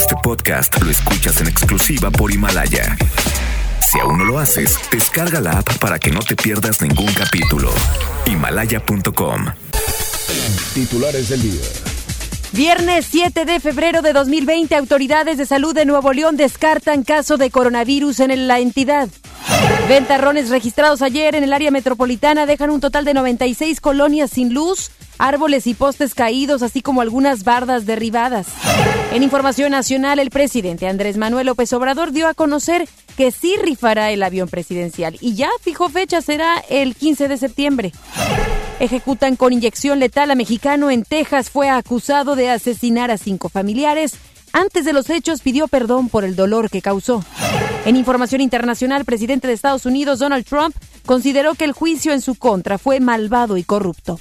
Este podcast lo escuchas en exclusiva por Himalaya. Si aún no lo haces, descarga la app para que no te pierdas ningún capítulo. Himalaya.com. Titulares del día. Viernes 7 de febrero de 2020, autoridades de salud de Nuevo León descartan caso de coronavirus en la entidad. Ventarrones registrados ayer en el área metropolitana dejan un total de 96 colonias sin luz, árboles y postes caídos, así como algunas bardas derribadas. En información nacional, el presidente Andrés Manuel López Obrador dio a conocer que sí rifará el avión presidencial y ya fijó fecha, será el 15 de septiembre. Ejecutan con inyección letal a mexicano en Texas, fue acusado de asesinar a cinco familiares. Antes de los hechos pidió perdón por el dolor que causó. En información internacional, presidente de Estados Unidos, Donald Trump, consideró que el juicio en su contra fue malvado y corrupto.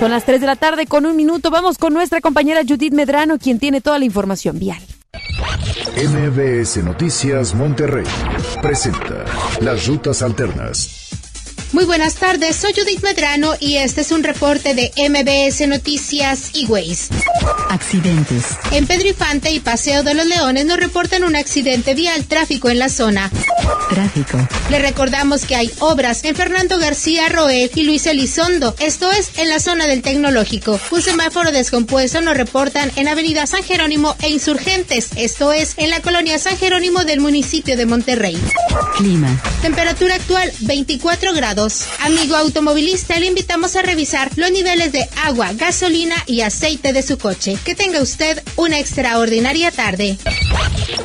Son las 3 de la tarde con un minuto. Vamos con nuestra compañera Judith Medrano, quien tiene toda la información vial. MBS Noticias Monterrey presenta las rutas alternas. Muy buenas tardes, soy Judith Medrano y este es un reporte de MBS Noticias y Ways. Accidentes. En Pedro Infante y Paseo de los Leones nos reportan un accidente vial tráfico en la zona. Tráfico. Le recordamos que hay obras en Fernando García Roel y Luis Elizondo, esto es en la zona del Tecnológico. Un semáforo descompuesto nos reportan en Avenida San Jerónimo e Insurgentes, esto es en la colonia San Jerónimo del municipio de Monterrey. Clima. Temperatura actual 24 grados. Amigo automovilista, le invitamos a revisar los niveles de agua, gasolina y aceite de su coche. Que tenga usted una extraordinaria tarde.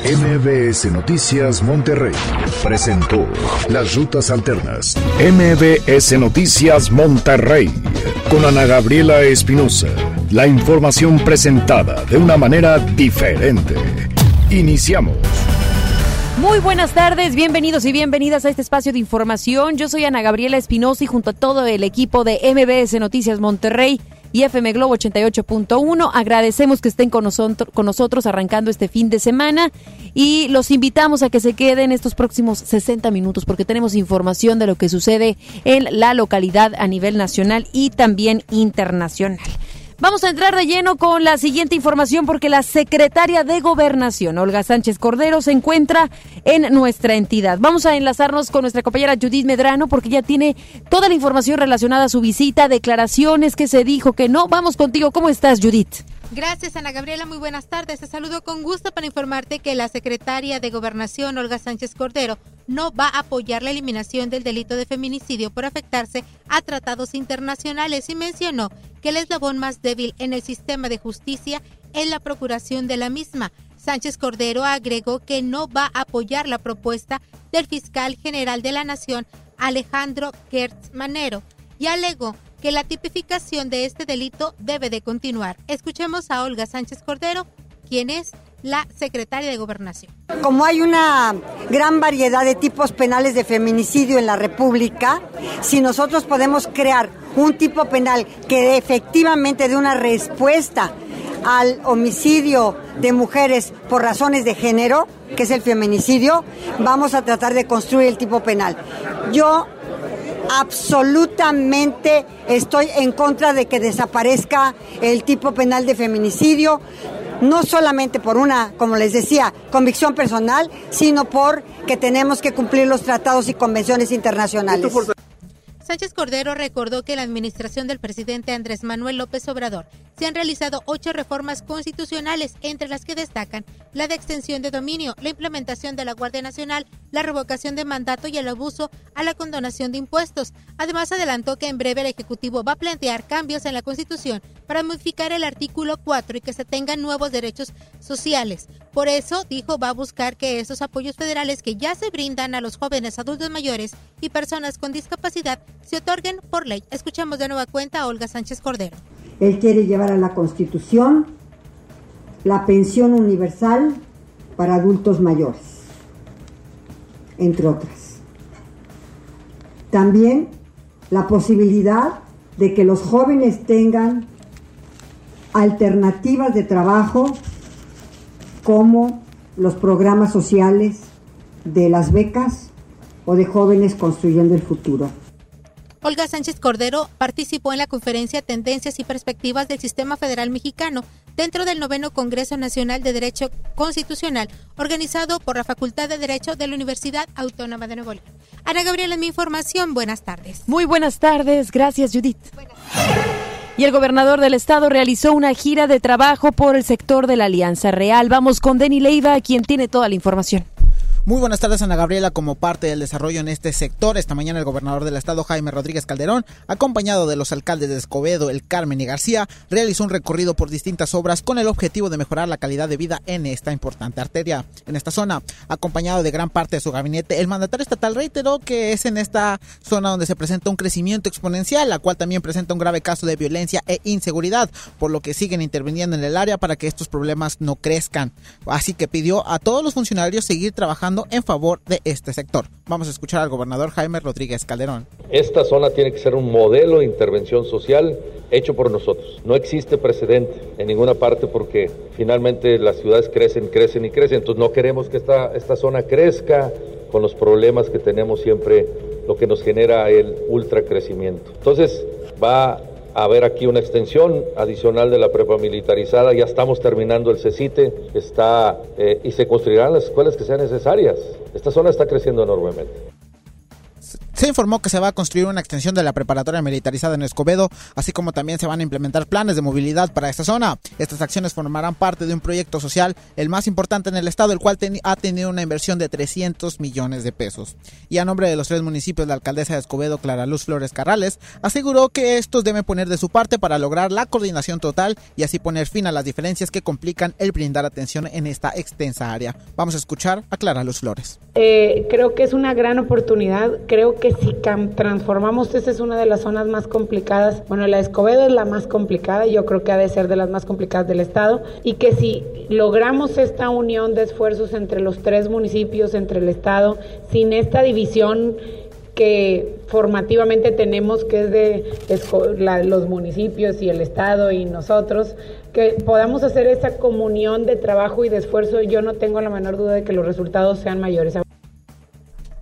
MBS Noticias Monterrey presentó las rutas alternas. MBS Noticias Monterrey con Ana Gabriela Espinosa. La información presentada de una manera diferente. Iniciamos. Muy buenas tardes, bienvenidos y bienvenidas a este espacio de información. Yo soy Ana Gabriela Espinosa y junto a todo el equipo de MBS Noticias Monterrey y FM Globo 88.1 agradecemos que estén con, nosotros, con nosotros arrancando este fin de semana y los invitamos a que se queden estos próximos 60 minutos porque tenemos información de lo que sucede en la localidad a nivel nacional y también internacional. Vamos a entrar de lleno con la siguiente información porque la secretaria de Gobernación, Olga Sánchez Cordero, se encuentra en nuestra entidad. Vamos a enlazarnos con nuestra compañera Judith Medrano porque ya tiene toda la información relacionada a su visita, declaraciones que se dijo que no. Vamos contigo. ¿Cómo estás, Judith? Gracias, Ana Gabriela. Muy buenas tardes. Te saludo con gusto para informarte que la secretaria de Gobernación, Olga Sánchez Cordero, no va a apoyar la eliminación del delito de feminicidio por afectarse a tratados internacionales y mencionó que el eslabón más débil en el sistema de justicia es la procuración de la misma. Sánchez Cordero agregó que no va a apoyar la propuesta del fiscal general de la Nación, Alejandro Gertz Manero, y alegó que la tipificación de este delito debe de continuar. Escuchemos a Olga Sánchez Cordero, quien es la secretaria de Gobernación. Como hay una gran variedad de tipos penales de feminicidio en la República, si nosotros podemos crear un tipo penal que efectivamente dé una respuesta al homicidio de mujeres por razones de género, que es el feminicidio, vamos a tratar de construir el tipo penal. Yo absolutamente estoy en contra de que desaparezca el tipo penal de feminicidio, no solamente por una, como les decía, convicción personal, sino por que tenemos que cumplir los tratados y convenciones internacionales. Sánchez Cordero recordó que la administración del presidente Andrés Manuel López Obrador se han realizado ocho reformas constitucionales, entre las que destacan la de extensión de dominio, la implementación de la Guardia Nacional, la revocación de mandato y el abuso a la condonación de impuestos. Además, adelantó que en breve el Ejecutivo va a plantear cambios en la Constitución para modificar el artículo 4 y que se tengan nuevos derechos sociales. Por eso, dijo, va a buscar que esos apoyos federales que ya se brindan a los jóvenes adultos mayores y personas con discapacidad se otorguen por ley. Escuchamos de nueva cuenta a Olga Sánchez Cordero. Él quiere llevar a la Constitución la pensión universal para adultos mayores, entre otras. También la posibilidad de que los jóvenes tengan alternativas de trabajo como los programas sociales de las becas o de jóvenes construyendo el futuro. Olga Sánchez Cordero participó en la conferencia Tendencias y Perspectivas del Sistema Federal Mexicano, dentro del noveno Congreso Nacional de Derecho Constitucional, organizado por la Facultad de Derecho de la Universidad Autónoma de Nuevo León. Ana Gabriela, mi información. Buenas tardes. Muy buenas tardes. Gracias, Judith. Y el gobernador del estado realizó una gira de trabajo por el sector de la Alianza Real. Vamos con Denny Leiva, quien tiene toda la información. Muy buenas tardes, Ana Gabriela. Como parte del desarrollo en este sector, esta mañana el gobernador del estado, Jaime Rodríguez Calderón, acompañado de los alcaldes de Escobedo, El Carmen y García, realizó un recorrido por distintas obras con el objetivo de mejorar la calidad de vida en esta importante arteria. En esta zona, acompañado de gran parte de su gabinete, el mandatario estatal reiteró que es en esta zona donde se presenta un crecimiento exponencial, la cual también presenta un grave caso de violencia e inseguridad, por lo que siguen interviniendo en el área para que estos problemas no crezcan. Así que pidió a todos los funcionarios seguir trabajando en favor de este sector. Vamos a escuchar al gobernador Jaime Rodríguez Calderón. Esta zona tiene que ser un modelo de intervención social hecho por nosotros. No existe precedente en ninguna parte porque finalmente las ciudades crecen, crecen y crecen. Entonces no queremos que esta, esta zona crezca con los problemas que tenemos siempre, lo que nos genera el ultracrecimiento. Entonces va a ver aquí una extensión adicional de la prepa militarizada. Ya estamos terminando el CECITE está, eh, y se construirán las escuelas que sean necesarias. Esta zona está creciendo enormemente. Se informó que se va a construir una extensión de la preparatoria militarizada en Escobedo, así como también se van a implementar planes de movilidad para esta zona. Estas acciones formarán parte de un proyecto social, el más importante en el estado, el cual ha tenido una inversión de 300 millones de pesos. Y a nombre de los tres municipios, la alcaldesa de Escobedo, Clara Luz Flores Carrales, aseguró que estos deben poner de su parte para lograr la coordinación total y así poner fin a las diferencias que complican el brindar atención en esta extensa área. Vamos a escuchar a Clara Luz Flores. Eh, creo que es una gran oportunidad, creo que si transformamos, esa es una de las zonas más complicadas. Bueno, la Escobedo es la más complicada, yo creo que ha de ser de las más complicadas del Estado, y que si logramos esta unión de esfuerzos entre los tres municipios, entre el Estado, sin esta división que formativamente tenemos, que es de los municipios y el Estado y nosotros, que podamos hacer esa comunión de trabajo y de esfuerzo, yo no tengo la menor duda de que los resultados sean mayores.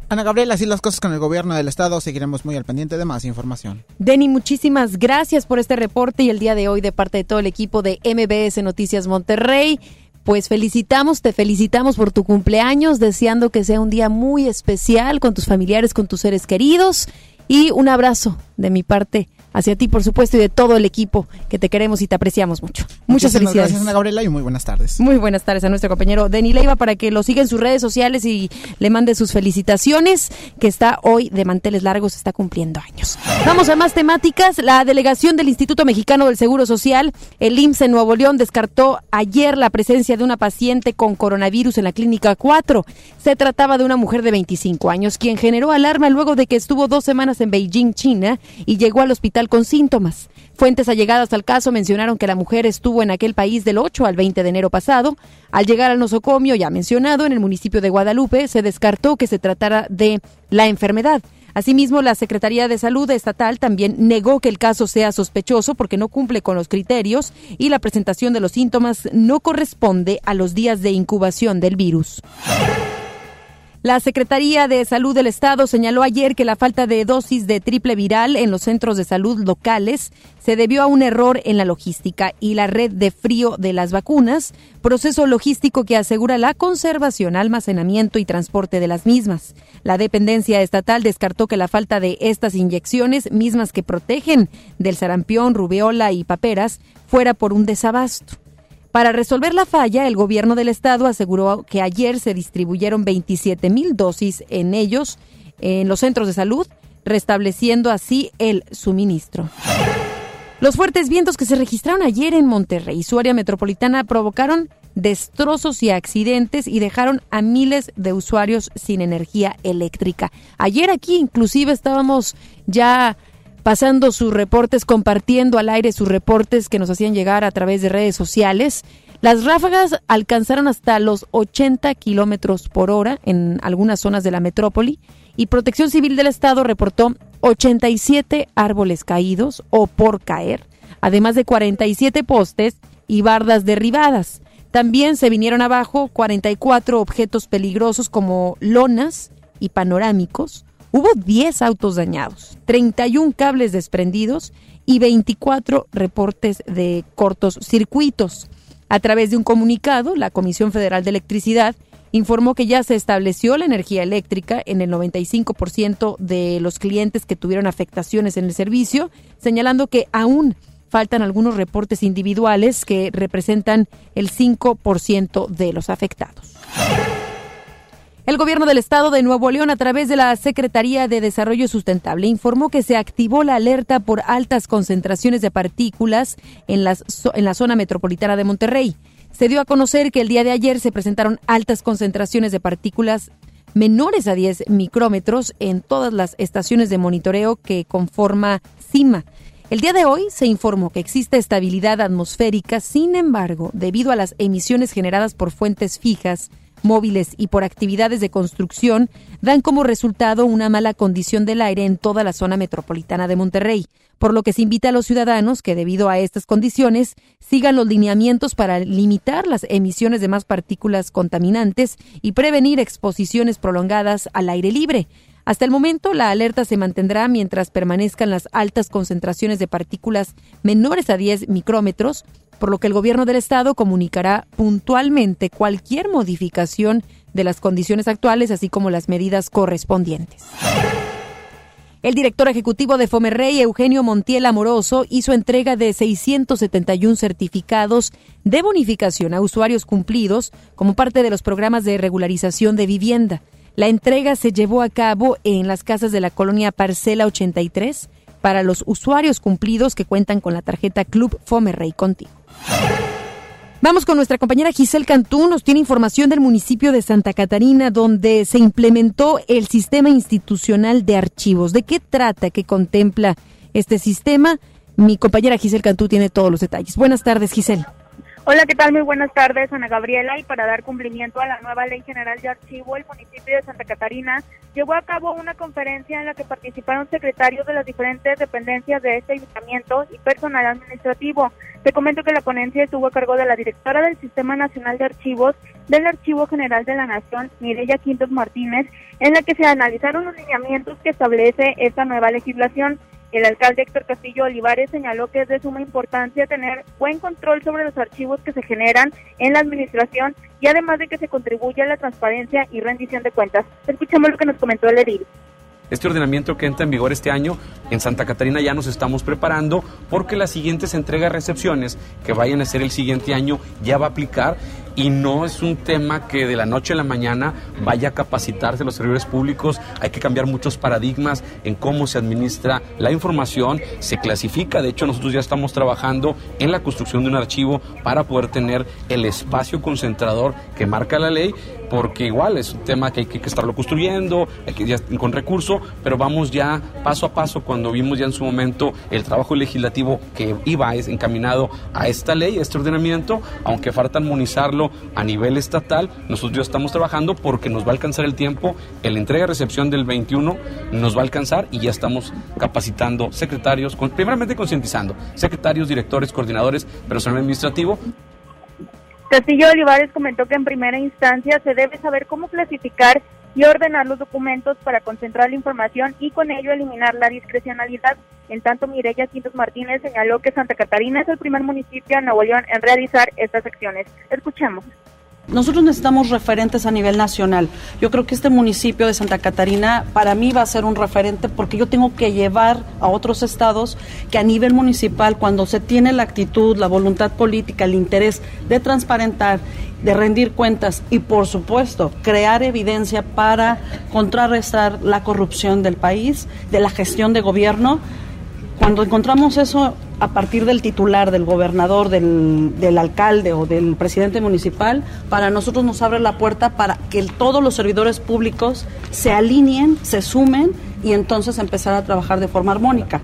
Ana Gabriela, así las cosas con el gobierno del estado, seguiremos muy al pendiente de más información. Denny, muchísimas gracias por este reporte y el día de hoy de parte de todo el equipo de MBS Noticias Monterrey. Pues felicitamos, te felicitamos por tu cumpleaños, deseando que sea un día muy especial con tus familiares, con tus seres queridos y un abrazo de mi parte hacia ti, por supuesto, y de todo el equipo que te queremos y te apreciamos mucho. Muchas felicidades. Gracias, Ana Gabriela, y muy buenas tardes. Muy buenas tardes a nuestro compañero Denny Leiva para que lo siga en sus redes sociales y le mande sus felicitaciones, que está hoy de manteles largos, está cumpliendo años. Vamos a más temáticas. La delegación del Instituto Mexicano del Seguro Social, el IMSS en Nuevo León, descartó ayer la presencia de una paciente con coronavirus en la clínica 4. Se trataba de una mujer de 25 años, quien generó alarma luego de que estuvo dos semanas en Beijing, China, y llegó al hospital con síntomas. Fuentes allegadas al caso mencionaron que la mujer estuvo en aquel país del 8 al 20 de enero pasado. Al llegar al nosocomio ya mencionado en el municipio de Guadalupe, se descartó que se tratara de la enfermedad. Asimismo, la Secretaría de Salud Estatal también negó que el caso sea sospechoso porque no cumple con los criterios y la presentación de los síntomas no corresponde a los días de incubación del virus. La Secretaría de Salud del Estado señaló ayer que la falta de dosis de triple viral en los centros de salud locales se debió a un error en la logística y la red de frío de las vacunas, proceso logístico que asegura la conservación, almacenamiento y transporte de las mismas. La dependencia estatal descartó que la falta de estas inyecciones, mismas que protegen del sarampión, rubeola y paperas, fuera por un desabasto. Para resolver la falla, el gobierno del estado aseguró que ayer se distribuyeron 27 mil dosis en ellos, en los centros de salud, restableciendo así el suministro. Los fuertes vientos que se registraron ayer en Monterrey y su área metropolitana provocaron destrozos y accidentes y dejaron a miles de usuarios sin energía eléctrica. Ayer aquí inclusive estábamos ya pasando sus reportes, compartiendo al aire sus reportes que nos hacían llegar a través de redes sociales. Las ráfagas alcanzaron hasta los 80 kilómetros por hora en algunas zonas de la metrópoli y Protección Civil del Estado reportó 87 árboles caídos o por caer, además de 47 postes y bardas derribadas. También se vinieron abajo 44 objetos peligrosos como lonas y panorámicos, Hubo 10 autos dañados, 31 cables desprendidos y 24 reportes de cortos circuitos. A través de un comunicado, la Comisión Federal de Electricidad informó que ya se estableció la energía eléctrica en el 95% de los clientes que tuvieron afectaciones en el servicio, señalando que aún faltan algunos reportes individuales que representan el 5% de los afectados. El gobierno del estado de Nuevo León, a través de la Secretaría de Desarrollo Sustentable, informó que se activó la alerta por altas concentraciones de partículas en, en la zona metropolitana de Monterrey. Se dio a conocer que el día de ayer se presentaron altas concentraciones de partículas menores a 10 micrómetros en todas las estaciones de monitoreo que conforma CIMA. El día de hoy se informó que existe estabilidad atmosférica, sin embargo, debido a las emisiones generadas por fuentes fijas, móviles y por actividades de construcción dan como resultado una mala condición del aire en toda la zona metropolitana de Monterrey, por lo que se invita a los ciudadanos que debido a estas condiciones sigan los lineamientos para limitar las emisiones de más partículas contaminantes y prevenir exposiciones prolongadas al aire libre. Hasta el momento, la alerta se mantendrá mientras permanezcan las altas concentraciones de partículas menores a 10 micrómetros, por lo que el gobierno del estado comunicará puntualmente cualquier modificación de las condiciones actuales, así como las medidas correspondientes. El director ejecutivo de Fomerrey, Eugenio Montiel Amoroso, hizo entrega de 671 certificados de bonificación a usuarios cumplidos como parte de los programas de regularización de vivienda. La entrega se llevó a cabo en las casas de la colonia Parcela 83 para los usuarios cumplidos que cuentan con la tarjeta Club Fomerrey Contigo. Vamos con nuestra compañera Giselle Cantú, nos tiene información del municipio de Santa Catarina donde se implementó el sistema institucional de archivos. ¿De qué trata, qué contempla este sistema? Mi compañera Giselle Cantú tiene todos los detalles. Buenas tardes, Giselle. Hola, ¿qué tal? Muy buenas tardes, Ana Gabriela. Y para dar cumplimiento a la nueva Ley General de Archivo, el municipio de Santa Catarina llevó a cabo una conferencia en la que participaron secretarios de las diferentes dependencias de este ayuntamiento y personal administrativo. Te comento que la ponencia estuvo a cargo de la directora del Sistema Nacional de Archivos del Archivo General de la Nación, Mireya Quintos Martínez, en la que se analizaron los lineamientos que establece esta nueva legislación. El alcalde Héctor Castillo Olivares señaló que es de suma importancia tener buen control sobre los archivos que se generan en la administración y además de que se contribuya a la transparencia y rendición de cuentas. Escuchemos lo que nos comentó el edil. Este ordenamiento que entra en vigor este año en Santa Catarina ya nos estamos preparando porque las siguientes entregas-recepciones que vayan a ser el siguiente año ya va a aplicar y no es un tema que de la noche a la mañana vaya a capacitarse los servidores públicos. Hay que cambiar muchos paradigmas en cómo se administra la información, se clasifica. De hecho, nosotros ya estamos trabajando en la construcción de un archivo para poder tener el espacio concentrador que marca la ley, porque igual es un tema que hay que estarlo construyendo, hay que ya con recurso, pero vamos ya paso a paso cuando vimos ya en su momento el trabajo legislativo que iba encaminado a esta ley, a este ordenamiento, aunque falta armonizarlo a nivel estatal. Nosotros ya estamos trabajando porque nos va a alcanzar el tiempo. El entrega-recepción del 21 nos va a alcanzar y ya estamos capacitando secretarios, primeramente concientizando, secretarios, directores, coordinadores, personal administrativo. Castillo Olivares comentó que en primera instancia se debe saber cómo clasificar y ordenar los documentos para concentrar la información y con ello eliminar la discrecionalidad. En tanto, Mireya Quintos Martínez señaló que Santa Catarina es el primer municipio en Nuevo León en realizar estas acciones. Escuchemos. Nosotros necesitamos referentes a nivel nacional. Yo creo que este municipio de Santa Catarina para mí va a ser un referente porque yo tengo que llevar a otros estados que a nivel municipal, cuando se tiene la actitud, la voluntad política, el interés de transparentar, de rendir cuentas y por supuesto crear evidencia para contrarrestar la corrupción del país, de la gestión de gobierno, cuando encontramos eso a partir del titular, del gobernador, del, del, alcalde o del presidente municipal, para nosotros nos abre la puerta para que todos los servidores públicos se alineen, se sumen y entonces empezar a trabajar de forma armónica.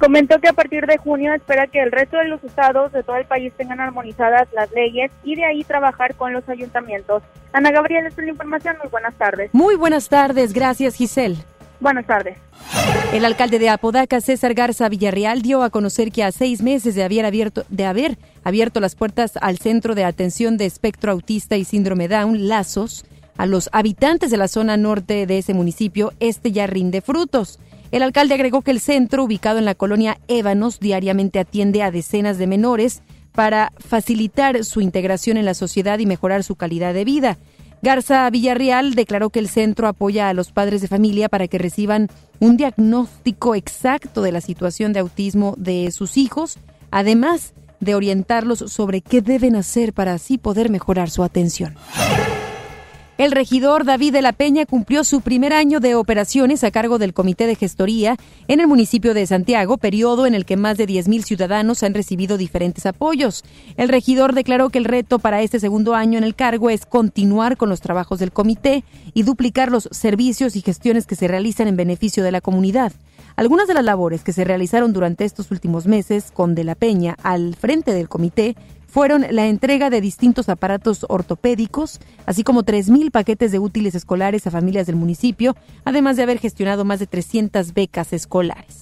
Comentó que a partir de junio espera que el resto de los estados de todo el país tengan armonizadas las leyes y de ahí trabajar con los ayuntamientos. Ana Gabriela, esta es la información. Muy buenas tardes. Muy buenas tardes. Gracias, Giselle. Buenas tardes. El alcalde de Apodaca, César Garza Villarreal, dio a conocer que a seis meses de haber abierto, de haber abierto las puertas al Centro de Atención de Espectro Autista y Síndrome Down, Lazos, a los habitantes de la zona norte de ese municipio, este ya rinde frutos. El alcalde agregó que el centro, ubicado en la colonia Ébanos, diariamente atiende a decenas de menores para facilitar su integración en la sociedad y mejorar su calidad de vida. Garza Villarreal declaró que el centro apoya a los padres de familia para que reciban un diagnóstico exacto de la situación de autismo de sus hijos, además de orientarlos sobre qué deben hacer para así poder mejorar su atención. El regidor David de la Peña cumplió su primer año de operaciones a cargo del Comité de Gestoría en el municipio de Santiago, periodo en el que más de 10.000 ciudadanos han recibido diferentes apoyos. El regidor declaró que el reto para este segundo año en el cargo es continuar con los trabajos del comité y duplicar los servicios y gestiones que se realizan en beneficio de la comunidad. Algunas de las labores que se realizaron durante estos últimos meses con De la Peña al frente del comité fueron la entrega de distintos aparatos ortopédicos, así como 3.000 paquetes de útiles escolares a familias del municipio, además de haber gestionado más de 300 becas escolares.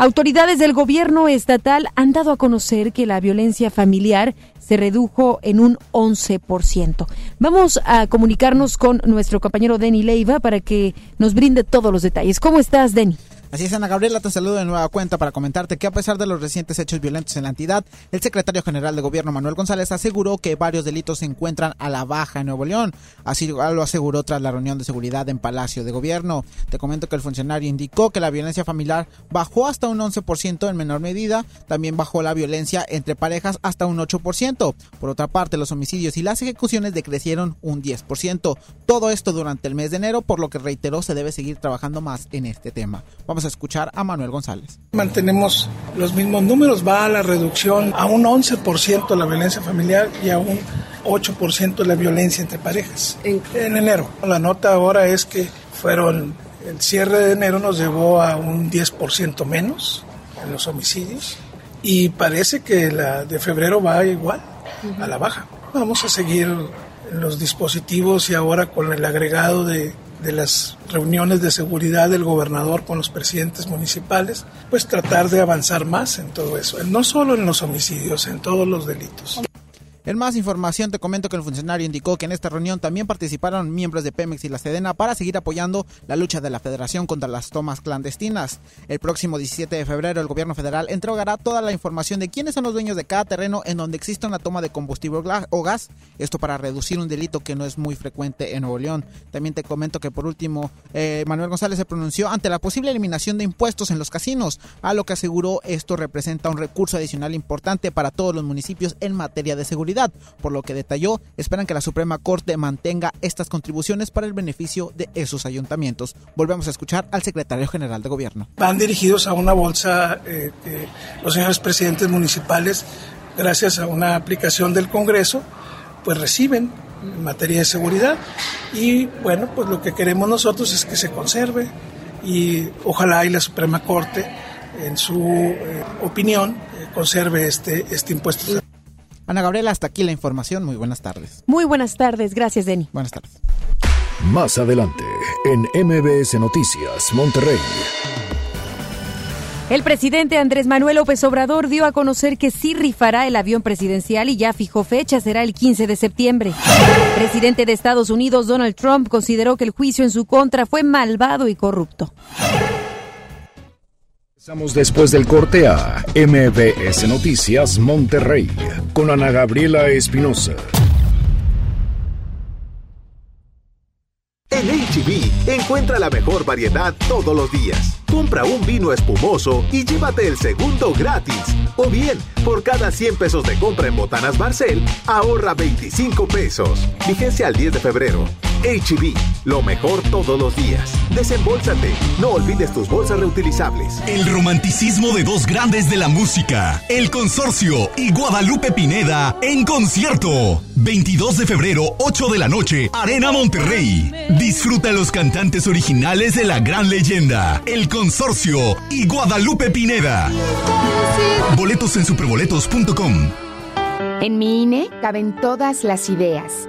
Autoridades del gobierno estatal han dado a conocer que la violencia familiar se redujo en un 11%. Vamos a comunicarnos con nuestro compañero Denny Leiva para que nos brinde todos los detalles. ¿Cómo estás, Denny? Así es, Ana Gabriela, te saludo de nueva cuenta para comentarte que a pesar de los recientes hechos violentos en la entidad, el secretario general de gobierno Manuel González aseguró que varios delitos se encuentran a la baja en Nuevo León. Así lo aseguró tras la reunión de seguridad en Palacio de Gobierno. Te comento que el funcionario indicó que la violencia familiar bajó hasta un 11% en menor medida, también bajó la violencia entre parejas hasta un 8%. Por otra parte, los homicidios y las ejecuciones decrecieron un 10%. Todo esto durante el mes de enero, por lo que reiteró se debe seguir trabajando más en este tema. Vamos a escuchar a Manuel González. Mantenemos los mismos números, va a la reducción a un 11% la violencia familiar y a un 8% la violencia entre parejas en, en enero. La nota ahora es que fueron, el cierre de enero nos llevó a un 10% menos en los homicidios y parece que la de febrero va igual, a la baja. Vamos a seguir los dispositivos y ahora con el agregado de de las reuniones de seguridad del gobernador con los presidentes municipales, pues tratar de avanzar más en todo eso, no solo en los homicidios, en todos los delitos. En más información te comento que el funcionario indicó que en esta reunión también participaron miembros de Pemex y la Sedena para seguir apoyando la lucha de la federación contra las tomas clandestinas. El próximo 17 de febrero el gobierno federal entregará toda la información de quiénes son los dueños de cada terreno en donde existe una toma de combustible o gas, esto para reducir un delito que no es muy frecuente en Nuevo León. También te comento que por último eh, Manuel González se pronunció ante la posible eliminación de impuestos en los casinos, a lo que aseguró esto representa un recurso adicional importante para todos los municipios en materia de seguridad por lo que detalló, esperan que la Suprema Corte mantenga estas contribuciones para el beneficio de esos ayuntamientos. Volvemos a escuchar al secretario general de Gobierno. Van dirigidos a una bolsa eh, los señores presidentes municipales, gracias a una aplicación del Congreso, pues reciben en materia de seguridad y bueno, pues lo que queremos nosotros es que se conserve y ojalá y la Suprema Corte en su eh, opinión eh, conserve este, este impuesto. Ana Gabriela, hasta aquí la información. Muy buenas tardes. Muy buenas tardes. Gracias, Denny. Buenas tardes. Más adelante, en MBS Noticias, Monterrey. El presidente Andrés Manuel López Obrador dio a conocer que sí rifará el avión presidencial y ya fijó fecha, será el 15 de septiembre. El presidente de Estados Unidos, Donald Trump, consideró que el juicio en su contra fue malvado y corrupto. Estamos después del corte a MBS Noticias Monterrey con Ana Gabriela Espinosa. En HB, encuentra la mejor variedad todos los días. Compra un vino espumoso y llévate el segundo gratis. O bien, por cada 100 pesos de compra en Botanas Barcel, ahorra 25 pesos. Vigencia al 10 de febrero. HB, lo mejor todos los días. Desembolsate. No olvides tus bolsas reutilizables. El romanticismo de dos grandes de la música, El Consorcio y Guadalupe Pineda en concierto. 22 de febrero, 8 de la noche, Arena Monterrey. Disfruta los cantantes originales de la gran leyenda, El Consorcio y Guadalupe Pineda. Boletos en superboletos.com. En mi INE caben todas las ideas,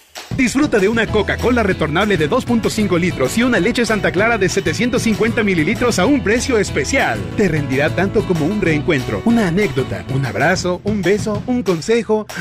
Disfruta de una Coca-Cola retornable de 2.5 litros y una leche Santa Clara de 750 mililitros a un precio especial. Te rendirá tanto como un reencuentro, una anécdota, un abrazo, un beso, un consejo.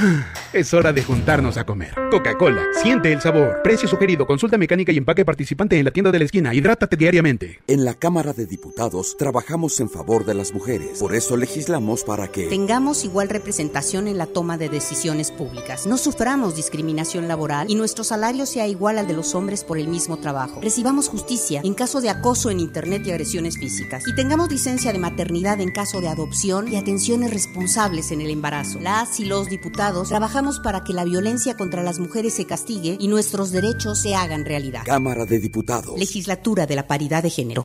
Es hora de juntarnos a comer. Coca-Cola, siente el sabor. Precio sugerido, consulta mecánica y empaque participante en la tienda de la esquina. Hidrátate diariamente. En la Cámara de Diputados trabajamos en favor de las mujeres. Por eso legislamos para que tengamos igual representación en la toma de decisiones públicas. No suframos discriminación laboral y nuestro salario sea igual al de los hombres por el mismo trabajo. Recibamos justicia en caso de acoso en Internet y agresiones físicas. Y tengamos licencia de maternidad en caso de adopción y atenciones responsables en el embarazo. Las y los diputados trabajamos para que la violencia contra las mujeres se castigue y nuestros derechos se hagan realidad. Cámara de Diputados. Legislatura de la Paridad de Género.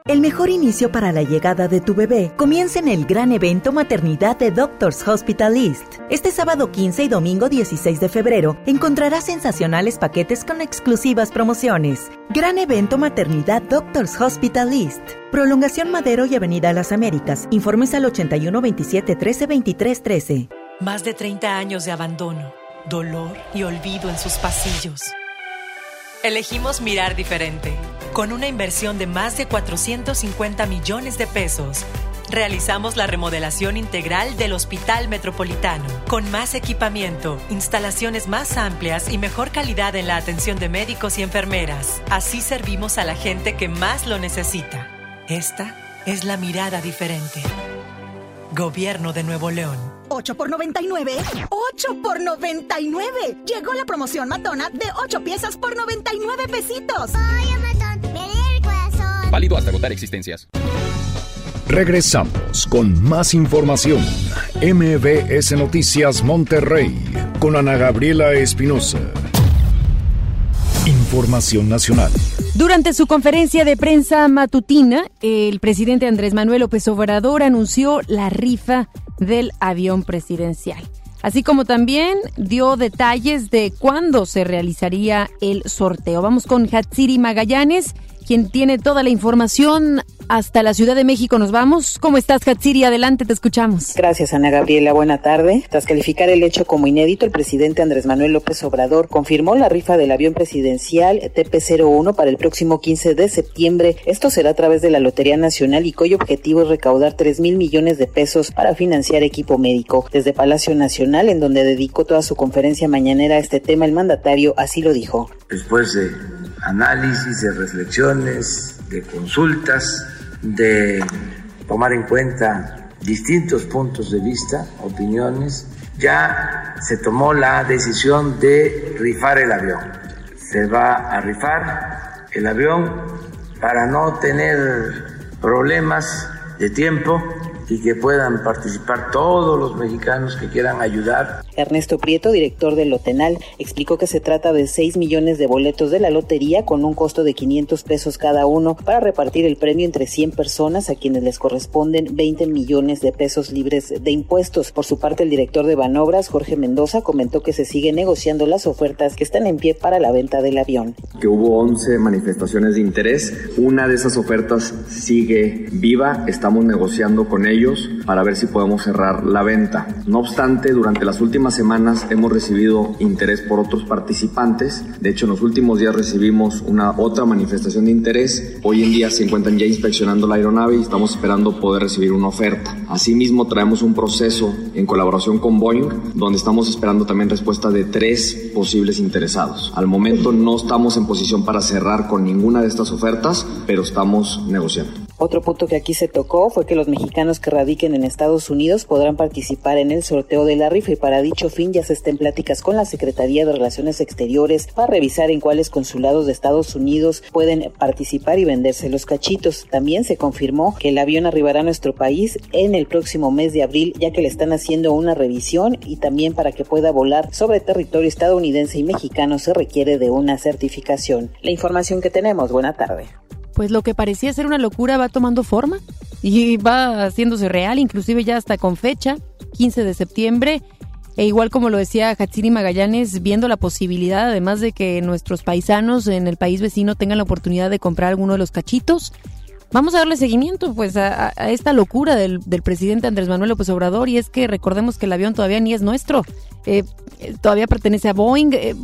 El mejor inicio para la llegada de tu bebé comienza en el gran evento Maternidad de Doctors Hospital East. Este sábado 15 y domingo 16 de febrero encontrarás sensacionales paquetes con exclusivas promociones. Gran evento Maternidad Doctors Hospital East. Prolongación Madero y Avenida Las Américas. Informes al 81 27 13 23 13. Más de 30 años de abandono, dolor y olvido en sus pasillos. Elegimos mirar diferente. Con una inversión de más de 450 millones de pesos, realizamos la remodelación integral del Hospital Metropolitano, con más equipamiento, instalaciones más amplias y mejor calidad en la atención de médicos y enfermeras. Así servimos a la gente que más lo necesita. Esta es la mirada diferente. Gobierno de Nuevo León. 8 por 99. 8 por 99. Llegó la promoción matona de 8 piezas por 99 pesitos. Válido hasta agotar existencias. Regresamos con más información. MBS Noticias Monterrey con Ana Gabriela Espinosa. Información nacional. Durante su conferencia de prensa matutina, el presidente Andrés Manuel López Obrador anunció la rifa del avión presidencial, así como también dio detalles de cuándo se realizaría el sorteo. Vamos con Hatsiri Magallanes, quien tiene toda la información hasta la Ciudad de México nos vamos. ¿Cómo estás, Hatsiri? Adelante, te escuchamos. Gracias, Ana Gabriela. Buena tarde. Tras calificar el hecho como inédito, el presidente Andrés Manuel López Obrador confirmó la rifa del avión presidencial TP-01 para el próximo 15 de septiembre. Esto será a través de la Lotería Nacional y cuyo objetivo es recaudar 3 mil millones de pesos para financiar equipo médico. Desde Palacio Nacional, en donde dedicó toda su conferencia mañanera a este tema, el mandatario así lo dijo. Después de análisis, de reflexiones, de consultas, de tomar en cuenta distintos puntos de vista, opiniones, ya se tomó la decisión de rifar el avión. Se va a rifar el avión para no tener problemas de tiempo y que puedan participar todos los mexicanos que quieran ayudar. Ernesto Prieto, director del Lotenal, explicó que se trata de 6 millones de boletos de la lotería con un costo de 500 pesos cada uno para repartir el premio entre 100 personas a quienes les corresponden 20 millones de pesos libres de impuestos. Por su parte, el director de Banobras, Jorge Mendoza, comentó que se sigue negociando las ofertas que están en pie para la venta del avión. Que hubo 11 manifestaciones de interés. Una de esas ofertas sigue viva. Estamos negociando con ellos para ver si podemos cerrar la venta. No obstante, durante las últimas semanas hemos recibido interés por otros participantes. De hecho, en los últimos días recibimos una otra manifestación de interés. Hoy en día se encuentran ya inspeccionando la aeronave y estamos esperando poder recibir una oferta. Asimismo, traemos un proceso en colaboración con Boeing, donde estamos esperando también respuesta de tres posibles interesados. Al momento no estamos en posición para cerrar con ninguna de estas ofertas, pero estamos negociando. Otro punto que aquí se tocó fue que los mexicanos que radiquen en Estados Unidos podrán participar en el sorteo de la rifa y para dicho fin ya se estén pláticas con la Secretaría de Relaciones Exteriores para revisar en cuáles consulados de Estados Unidos pueden participar y venderse los cachitos. También se confirmó que el avión arribará a nuestro país en el próximo mes de abril ya que le están haciendo una revisión y también para que pueda volar sobre territorio estadounidense y mexicano se requiere de una certificación. La información que tenemos, buena tarde pues lo que parecía ser una locura va tomando forma y va haciéndose real, inclusive ya hasta con fecha, 15 de septiembre. E igual como lo decía Hatsiri Magallanes, viendo la posibilidad, además de que nuestros paisanos en el país vecino tengan la oportunidad de comprar alguno de los cachitos, vamos a darle seguimiento pues a, esta locura del, presidente Andrés Manuel López Obrador. Y es que recordemos que el avión todavía ni es nuestro, eh, todavía pertenece a Boeing, eh,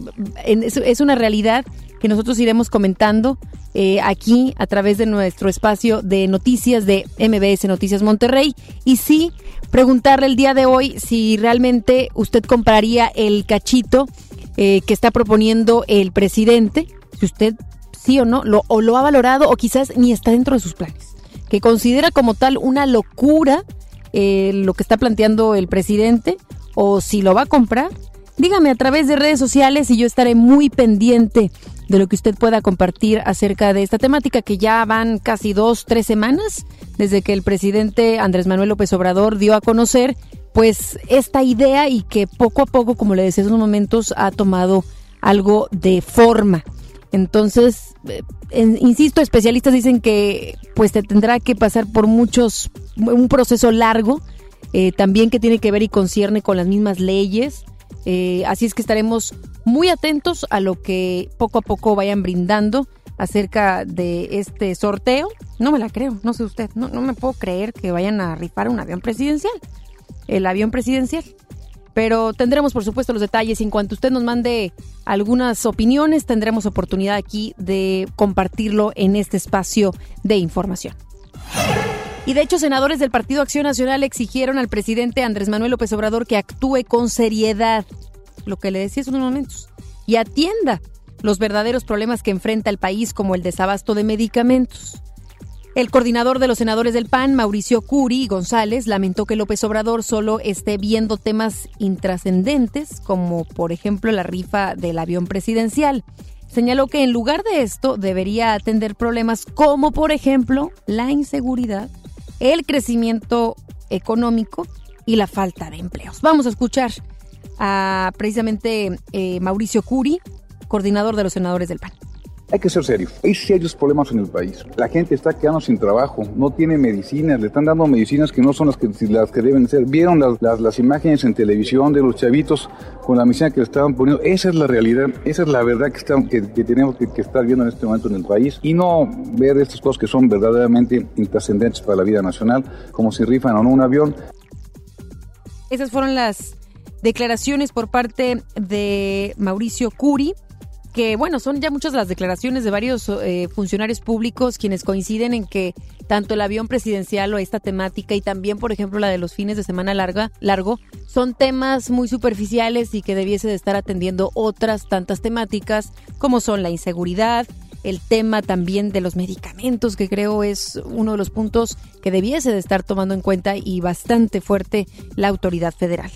es una realidad que nosotros iremos comentando eh, aquí a través de nuestro espacio de noticias de MBS Noticias Monterrey. Y sí, preguntarle el día de hoy si realmente usted compraría el cachito eh, que está proponiendo el presidente, si usted sí o no, lo, o lo ha valorado o quizás ni está dentro de sus planes, que considera como tal una locura eh, lo que está planteando el presidente o si lo va a comprar. Dígame a través de redes sociales y yo estaré muy pendiente de lo que usted pueda compartir acerca de esta temática que ya van casi dos, tres semanas desde que el presidente Andrés Manuel López Obrador dio a conocer pues esta idea y que poco a poco, como le decía en unos momentos, ha tomado algo de forma. Entonces, eh, insisto, especialistas dicen que pues te tendrá que pasar por muchos, un proceso largo, eh, también que tiene que ver y concierne con las mismas leyes. Eh, así es que estaremos muy atentos a lo que poco a poco vayan brindando acerca de este sorteo. No me la creo, no sé usted, no, no me puedo creer que vayan a rifar un avión presidencial, el avión presidencial. Pero tendremos, por supuesto, los detalles. En cuanto usted nos mande algunas opiniones, tendremos oportunidad aquí de compartirlo en este espacio de información. Y de hecho, senadores del Partido Acción Nacional exigieron al presidente Andrés Manuel López Obrador que actúe con seriedad lo que le decía hace unos momentos, y atienda los verdaderos problemas que enfrenta el país como el desabasto de medicamentos. El coordinador de los senadores del PAN, Mauricio Curi González, lamentó que López Obrador solo esté viendo temas intrascendentes, como por ejemplo la rifa del avión presidencial. Señaló que en lugar de esto debería atender problemas como por ejemplo la inseguridad, el crecimiento económico y la falta de empleos. Vamos a escuchar a precisamente eh, Mauricio Curi, coordinador de los senadores del PAN. Hay que ser serios. Hay serios problemas en el país. La gente está quedando sin trabajo, no tiene medicinas, le están dando medicinas que no son las que, las que deben ser. Vieron las, las, imágenes en televisión de los chavitos con la medicina que le estaban poniendo. Esa es la realidad, esa es la verdad que, estamos, que, tenemos que, que, estar viendo en este momento en el país y no ver estas cosas que son verdaderamente intrascendentes para la vida nacional, como si rifan o no un avión. Esas fueron las declaraciones por parte de Mauricio Curi, que bueno, son ya muchas las declaraciones de varios eh, funcionarios públicos quienes coinciden en que tanto el avión presidencial o esta temática y también, por ejemplo, la de los fines de semana larga, largo, son temas muy superficiales y que debiese de estar atendiendo otras tantas temáticas como son la inseguridad, el tema también de los medicamentos, que creo es uno de los puntos que debiese de estar tomando en cuenta y bastante fuerte la autoridad federal.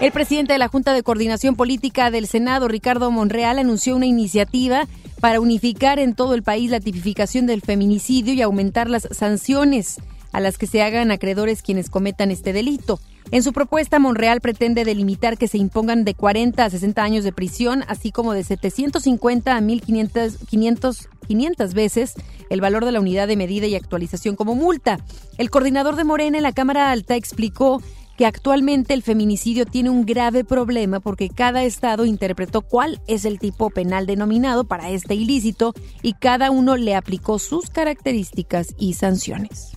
El presidente de la Junta de Coordinación Política del Senado, Ricardo Monreal, anunció una iniciativa para unificar en todo el país la tipificación del feminicidio y aumentar las sanciones a las que se hagan acreedores quienes cometan este delito. En su propuesta, Monreal pretende delimitar que se impongan de 40 a 60 años de prisión, así como de 750 a 1.500 500 veces el valor de la unidad de medida y actualización como multa. El coordinador de Morena en la Cámara Alta explicó que actualmente el feminicidio tiene un grave problema porque cada estado interpretó cuál es el tipo penal denominado para este ilícito y cada uno le aplicó sus características y sanciones.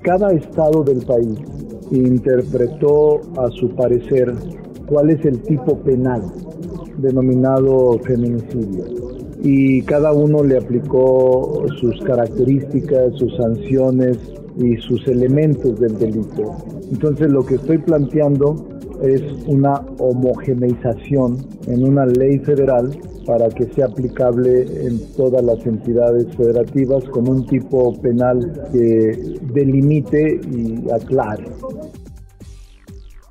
Cada estado del país interpretó a su parecer cuál es el tipo penal denominado feminicidio y cada uno le aplicó sus características, sus sanciones y sus elementos del delito. Entonces lo que estoy planteando es una homogeneización en una ley federal para que sea aplicable en todas las entidades federativas con un tipo penal que delimite y aclare.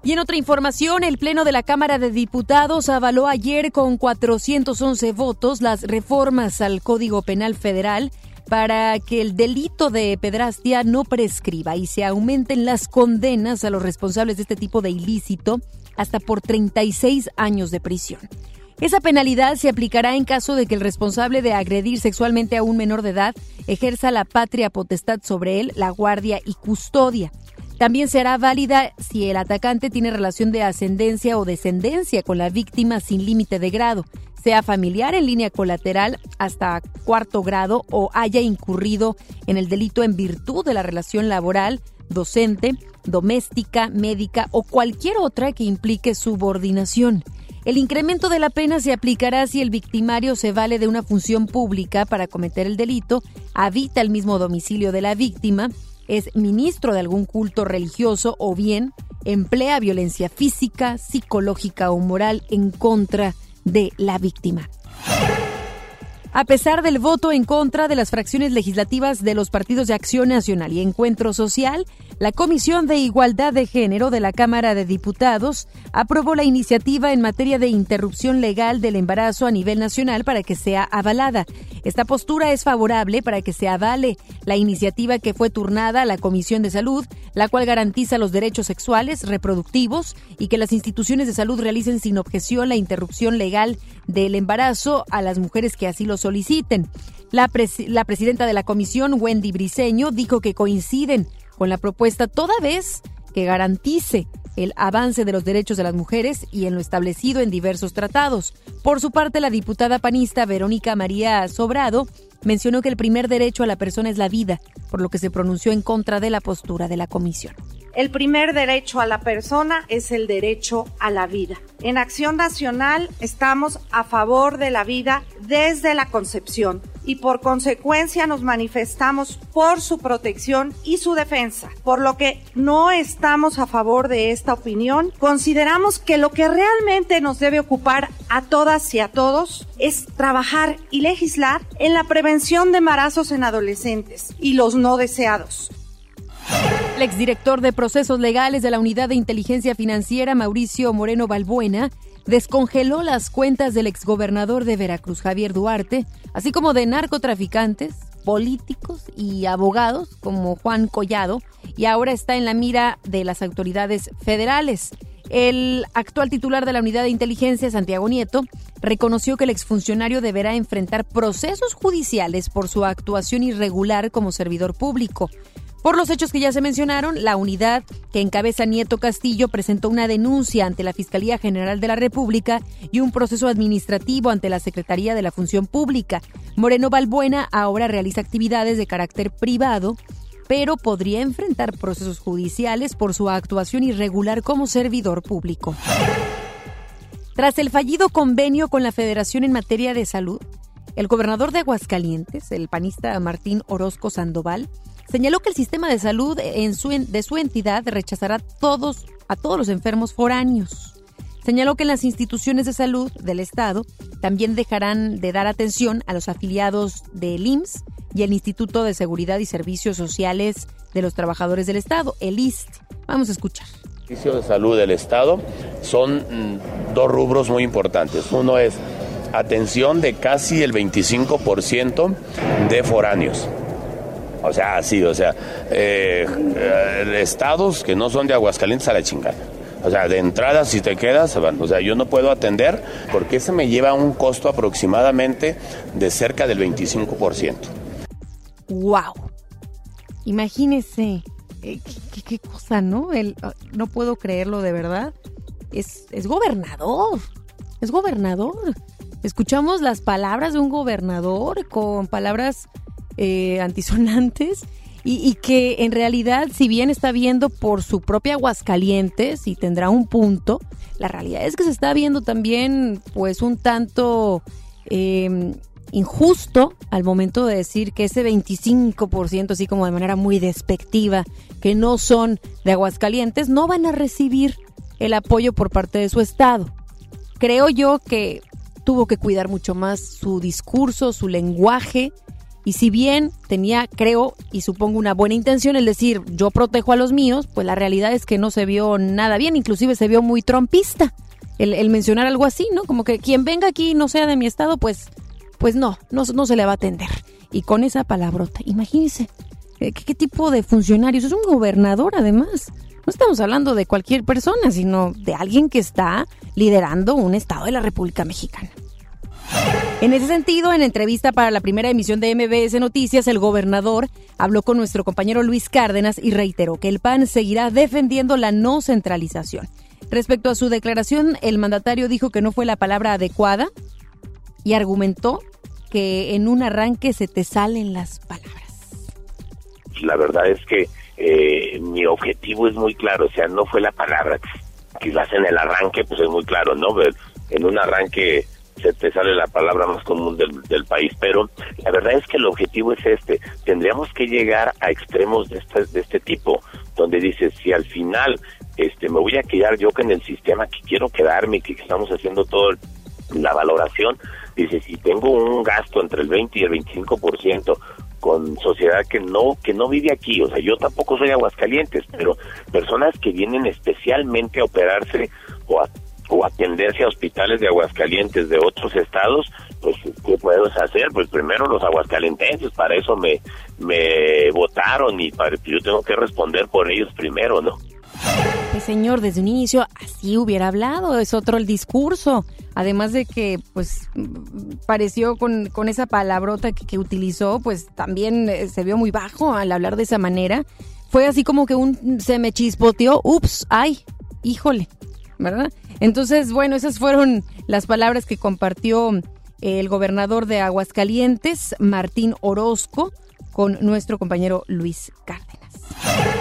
Y en otra información, el Pleno de la Cámara de Diputados avaló ayer con 411 votos las reformas al Código Penal Federal para que el delito de pedrastia no prescriba y se aumenten las condenas a los responsables de este tipo de ilícito hasta por 36 años de prisión. Esa penalidad se aplicará en caso de que el responsable de agredir sexualmente a un menor de edad ejerza la patria potestad sobre él, la guardia y custodia. También será válida si el atacante tiene relación de ascendencia o descendencia con la víctima sin límite de grado, sea familiar en línea colateral hasta cuarto grado o haya incurrido en el delito en virtud de la relación laboral, docente, doméstica, médica o cualquier otra que implique subordinación. El incremento de la pena se aplicará si el victimario se vale de una función pública para cometer el delito, habita el mismo domicilio de la víctima, es ministro de algún culto religioso o bien emplea violencia física, psicológica o moral en contra de la víctima. A pesar del voto en contra de las fracciones legislativas de los partidos de Acción Nacional y Encuentro Social, la Comisión de Igualdad de Género de la Cámara de Diputados aprobó la iniciativa en materia de interrupción legal del embarazo a nivel nacional para que sea avalada. Esta postura es favorable para que se avale la iniciativa que fue turnada a la Comisión de Salud, la cual garantiza los derechos sexuales, reproductivos y que las instituciones de salud realicen sin objeción la interrupción legal del embarazo a las mujeres que así lo soliciten. La, la presidenta de la comisión, Wendy Briseño, dijo que coinciden con la propuesta toda vez que garantice el avance de los derechos de las mujeres y en lo establecido en diversos tratados. Por su parte, la diputada panista Verónica María Sobrado mencionó que el primer derecho a la persona es la vida, por lo que se pronunció en contra de la postura de la comisión. El primer derecho a la persona es el derecho a la vida. En Acción Nacional estamos a favor de la vida desde la concepción y por consecuencia nos manifestamos por su protección y su defensa. Por lo que no estamos a favor de esta opinión, consideramos que lo que realmente nos debe ocupar a todas y a todos es trabajar y legislar en la prevención de embarazos en adolescentes y los no deseados el exdirector de procesos legales de la Unidad de Inteligencia Financiera, Mauricio Moreno Balbuena, descongeló las cuentas del exgobernador de Veracruz, Javier Duarte, así como de narcotraficantes, políticos y abogados como Juan Collado, y ahora está en la mira de las autoridades federales. El actual titular de la unidad de inteligencia, Santiago Nieto, reconoció que el exfuncionario deberá enfrentar procesos judiciales por su actuación irregular como servidor público. Por los hechos que ya se mencionaron, la unidad que encabeza Nieto Castillo presentó una denuncia ante la Fiscalía General de la República y un proceso administrativo ante la Secretaría de la Función Pública. Moreno Balbuena ahora realiza actividades de carácter privado, pero podría enfrentar procesos judiciales por su actuación irregular como servidor público. Tras el fallido convenio con la Federación en materia de salud, el gobernador de Aguascalientes, el panista Martín Orozco Sandoval, señaló que el sistema de salud de su entidad rechazará todos, a todos los enfermos foráneos. Señaló que las instituciones de salud del Estado también dejarán de dar atención a los afiliados del IMSS y el Instituto de Seguridad y Servicios Sociales de los Trabajadores del Estado, el IST. Vamos a escuchar. El servicio de salud del Estado son mm, dos rubros muy importantes. Uno es atención de casi el 25% de foráneos. O sea, sí, o sea, eh, estados que no son de Aguascalientes a la chingada. O sea, de entrada, si te quedas, o sea, yo no puedo atender porque ese me lleva a un costo aproximadamente de cerca del 25%. ¡Wow! Imagínese, eh, qué, cosa, ¿no? Ah, no puedo creerlo de verdad. Es, es gobernador, es gobernador. Escuchamos las palabras de un gobernador con palabras eh, antisonantes y, que en realidad, si bien está viendo por su propia Aguascalientes y tendrá un punto, la realidad es que se está viendo también pues un tanto em, injusto al momento de decir que ese 25%, así como de manera muy despectiva, que no son de Aguascalientes, no van a recibir el apoyo por parte de su estado. Creo yo que tuvo que cuidar mucho más su discurso, su lenguaje, y si bien tenía, creo y supongo una buena intención, el decir yo protejo a los míos, pues la realidad es que no se vio nada bien, inclusive se vio muy trompista el, mencionar algo así, ¿no? Como que quien venga aquí no sea de mi estado, pues, pues no, no, se le va a atender. Y con esa palabrota, imagínense, eh, ¿qué, ¿qué tipo de funcionarios? Es un gobernador además. No estamos hablando de cualquier persona, sino de alguien que está liderando un estado de la República Mexicana. En ese sentido, en entrevista para la primera emisión de MBS Noticias, el gobernador habló con nuestro compañero Luis Cárdenas y reiteró que el PAN seguirá defendiendo la no centralización. Respecto a su declaración, el mandatario dijo que no fue la palabra adecuada y argumentó que en un arranque se te salen las palabras. La verdad es que eh, mi objetivo es muy claro, o sea, no fue la palabra. Quizás en el arranque, pues es muy claro, ¿no? En un arranque se te sale la palabra más común del, país, pero la verdad es que el objetivo es este, tendríamos que llegar a extremos de este, de este tipo, donde dices, si al final este, me voy a quedar yo que en el sistema que quiero quedarme, que estamos haciendo toda la valoración, dice, si tengo un gasto entre el 20 y el 25%, con sociedad que no que no vive aquí, o sea, yo tampoco soy Aguascalientes, pero personas que vienen especialmente a operarse o a o atenderse a hospitales de Aguascalientes de otros estados, pues ¿qué podemos hacer? Pues primero los aguascalentenses, para eso me, me votaron y para, yo tengo que responder por ellos primero, ¿no? Pues señor, desde un inicio así hubiera hablado, es otro el discurso. Además de que, pues, pareció con, con esa palabrota que, que utilizó, pues también eh, se vio muy bajo al hablar de esa manera. Fue así como que un se me chispoteó, ups, ay, híjole, ¿verdad? Entonces, bueno, esas fueron las palabras que compartió el gobernador de Aguascalientes, Martín Orozco, con nuestro compañero Luis Cárdenas.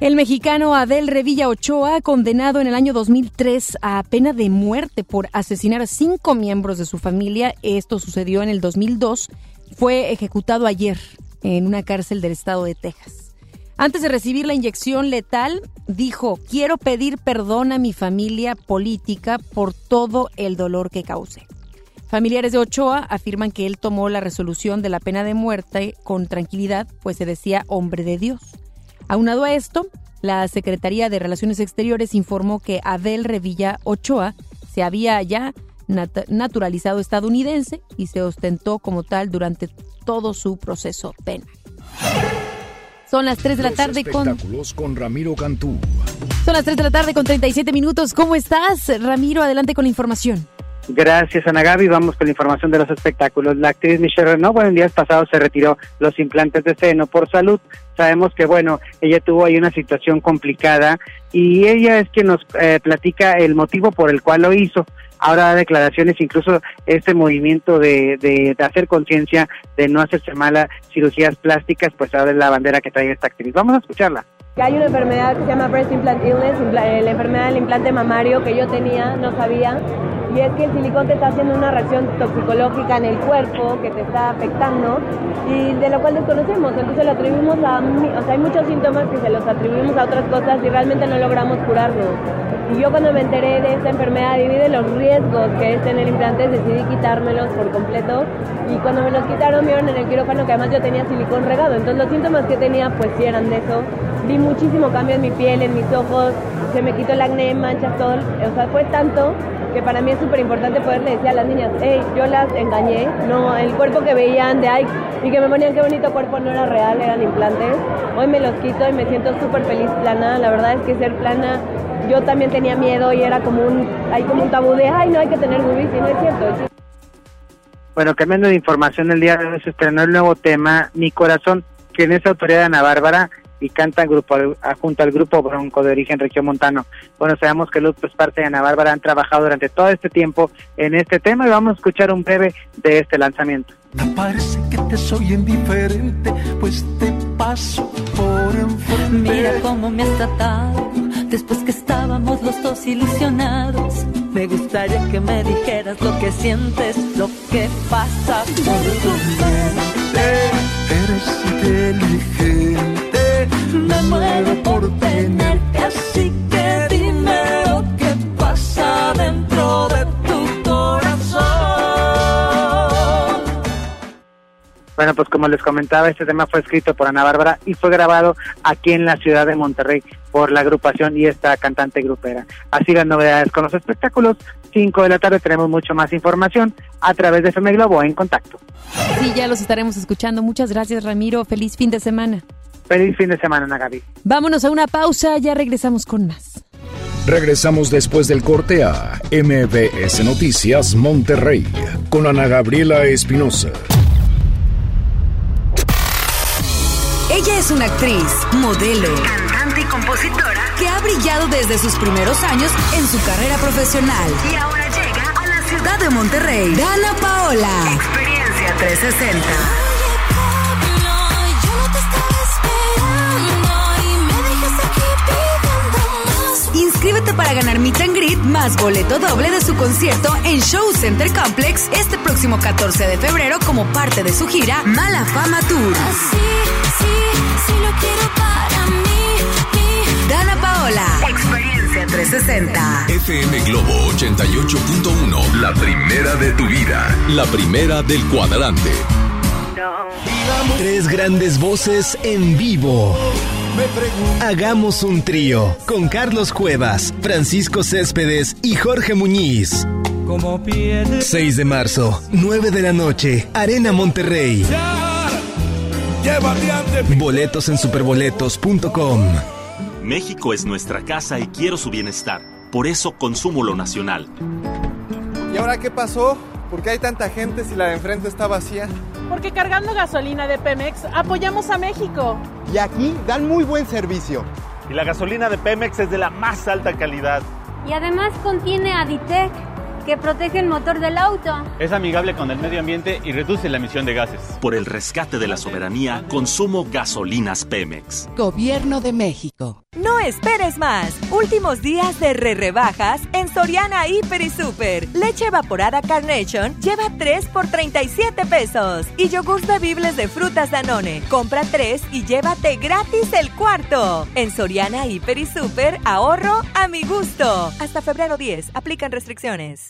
El mexicano Adel Revilla Ochoa, condenado en el año 2003 a pena de muerte por asesinar a cinco miembros de su familia, esto sucedió en el 2002, fue ejecutado ayer en una cárcel del estado de Texas. Antes de recibir la inyección letal, dijo, quiero pedir perdón a mi familia política por todo el dolor que causé. Familiares de Ochoa afirman que él tomó la resolución de la pena de muerte con tranquilidad, pues se decía hombre de Dios. Aunado a esto, la Secretaría de Relaciones Exteriores informó que Abel Revilla Ochoa se había ya naturalizado estadounidense y se ostentó como tal durante todo su proceso penal. Son las 3 de la tarde con... con Ramiro Cantú. Son las 3 de la tarde con 37 minutos. ¿Cómo estás, Ramiro? Adelante con la información. Gracias, Ana Gaby. Vamos con la información de los espectáculos. La actriz Michelle Renaud, en días pasados se retiró los implantes de seno por salud. Sabemos que, bueno, ella tuvo ahí una situación complicada y ella es quien nos eh, platica el motivo por el cual lo hizo ahora da declaraciones, incluso este movimiento de, de, hacer conciencia de no hacerse malas cirugías plásticas, pues ahora es la bandera que trae esta actriz. Vamos a escucharla. Que hay una enfermedad que se llama breast implant illness, eh, la enfermedad del implante mamario que yo tenía, no sabía, y es que el silicón te está haciendo una reacción toxicológica en el cuerpo que te está afectando y de lo cual desconocemos, entonces lo atribuimos a, o sea, hay muchos síntomas que se los atribuimos a otras cosas y realmente no logramos curarnos. Y yo cuando me enteré de esta enfermedad y de los riesgos que es tener implantes, decidí quitármelos por completo. Y cuando me los quitaron, vieron en el quirófano que además yo tenía silicón regado. Entonces los síntomas que tenía, pues sí eran de eso. Vi muchísimo cambio en mi piel, en mis ojos, se me quitó el acné, manchas, todo. O sea, fue tanto que para mí es súper importante poderle decir a las niñas, hey, yo las engañé, no, el cuerpo que veían de ay, y que me ponían qué bonito cuerpo no era real, eran implantes. Hoy me los quito y me siento súper feliz plana. La verdad es que ser plana yo también tenía miedo y era como un, hay como un tabú de, ay, no hay que tener boobies, y no es cierto. Bueno, cambiando de información, el día de hoy se estrenó el nuevo tema, Mi Corazón, quien es autoría de Ana Bárbara y canta grupo, junto al grupo Bronco de origen Montano. Bueno, sabemos que Luz Parte y Ana Bárbara han trabajado durante todo este tiempo en este tema y vamos a escuchar un breve de este lanzamiento. Me parece que te soy indiferente, pues te paso por enfrente. Mira cómo me has tratado Después que estábamos los dos ilusionados, me gustaría que me dijeras lo que sientes, lo que pasa por tu mente. Eres inteligente, muero por tenerte así que dime lo que pasa dentro de tu corazón. Bueno, pues como les comentaba, este tema fue escrito por Ana Bárbara y fue grabado aquí en la ciudad de Monterrey por la agrupación y esta cantante grupera. Así las novedades con los espectáculos. 5 de la tarde tenemos mucho más información a través de FM Globo en contacto. Sí, ya los estaremos escuchando. Muchas gracias, Ramiro. Feliz fin de semana. Feliz fin de semana, Ana Gaby. Vámonos a una pausa, ya regresamos con más. Regresamos después del corte a MBS Noticias Monterrey con Ana Gabriela Espinosa. Ella es una actriz, modelo, cantante y compositora que ha brillado desde sus primeros años en su carrera profesional. Y ahora llega a la ciudad de Monterrey. Dana Paola. Experiencia 360. Inscríbete para ganar Meet and Greet más boleto doble de su concierto en Show Center Complex este próximo 14 de febrero como parte de su gira Mala Fama Tour. lo quiero para mí, Dana Paola, Experiencia 360. FM Globo 88.1, la primera de tu vida, la primera del cuadrante. Tres grandes voces en vivo. Hagamos un trío con Carlos Cuevas, Francisco Céspedes y Jorge Muñiz. 6 de marzo, 9 de la noche, Arena Monterrey. Boletos en superboletos.com. México es nuestra casa y quiero su bienestar. Por eso consumo lo nacional. ¿Y ahora qué pasó? ¿Por qué hay tanta gente si la de enfrente está vacía? Porque cargando gasolina de Pemex apoyamos a México. Y aquí dan muy buen servicio. Y la gasolina de Pemex es de la más alta calidad. Y además contiene Aditec, que protege el motor del auto. Es amigable con el medio ambiente y reduce la emisión de gases. Por el rescate de la soberanía, consumo gasolinas Pemex. Gobierno de México. No esperes más. Últimos días de re rebajas en Soriana Hiper y Super. Leche evaporada Carnation lleva 3 por 37 pesos. Y yogurts bebibles de frutas Danone. Compra 3 y llévate gratis el cuarto. En Soriana Hiper y Super, ahorro a mi gusto. Hasta febrero 10. Aplican restricciones.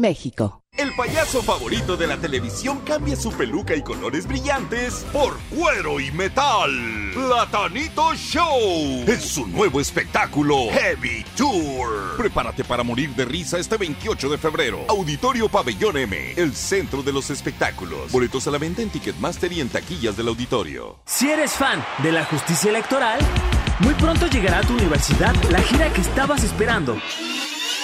México. El payaso favorito de la televisión cambia su peluca y colores brillantes por cuero y metal. Platanito Show es su nuevo espectáculo Heavy Tour. Prepárate para morir de risa este 28 de febrero. Auditorio Pabellón M, el centro de los espectáculos. Boletos a la venta en Ticketmaster y en taquillas del auditorio. Si eres fan de la justicia electoral, muy pronto llegará a tu universidad la gira que estabas esperando.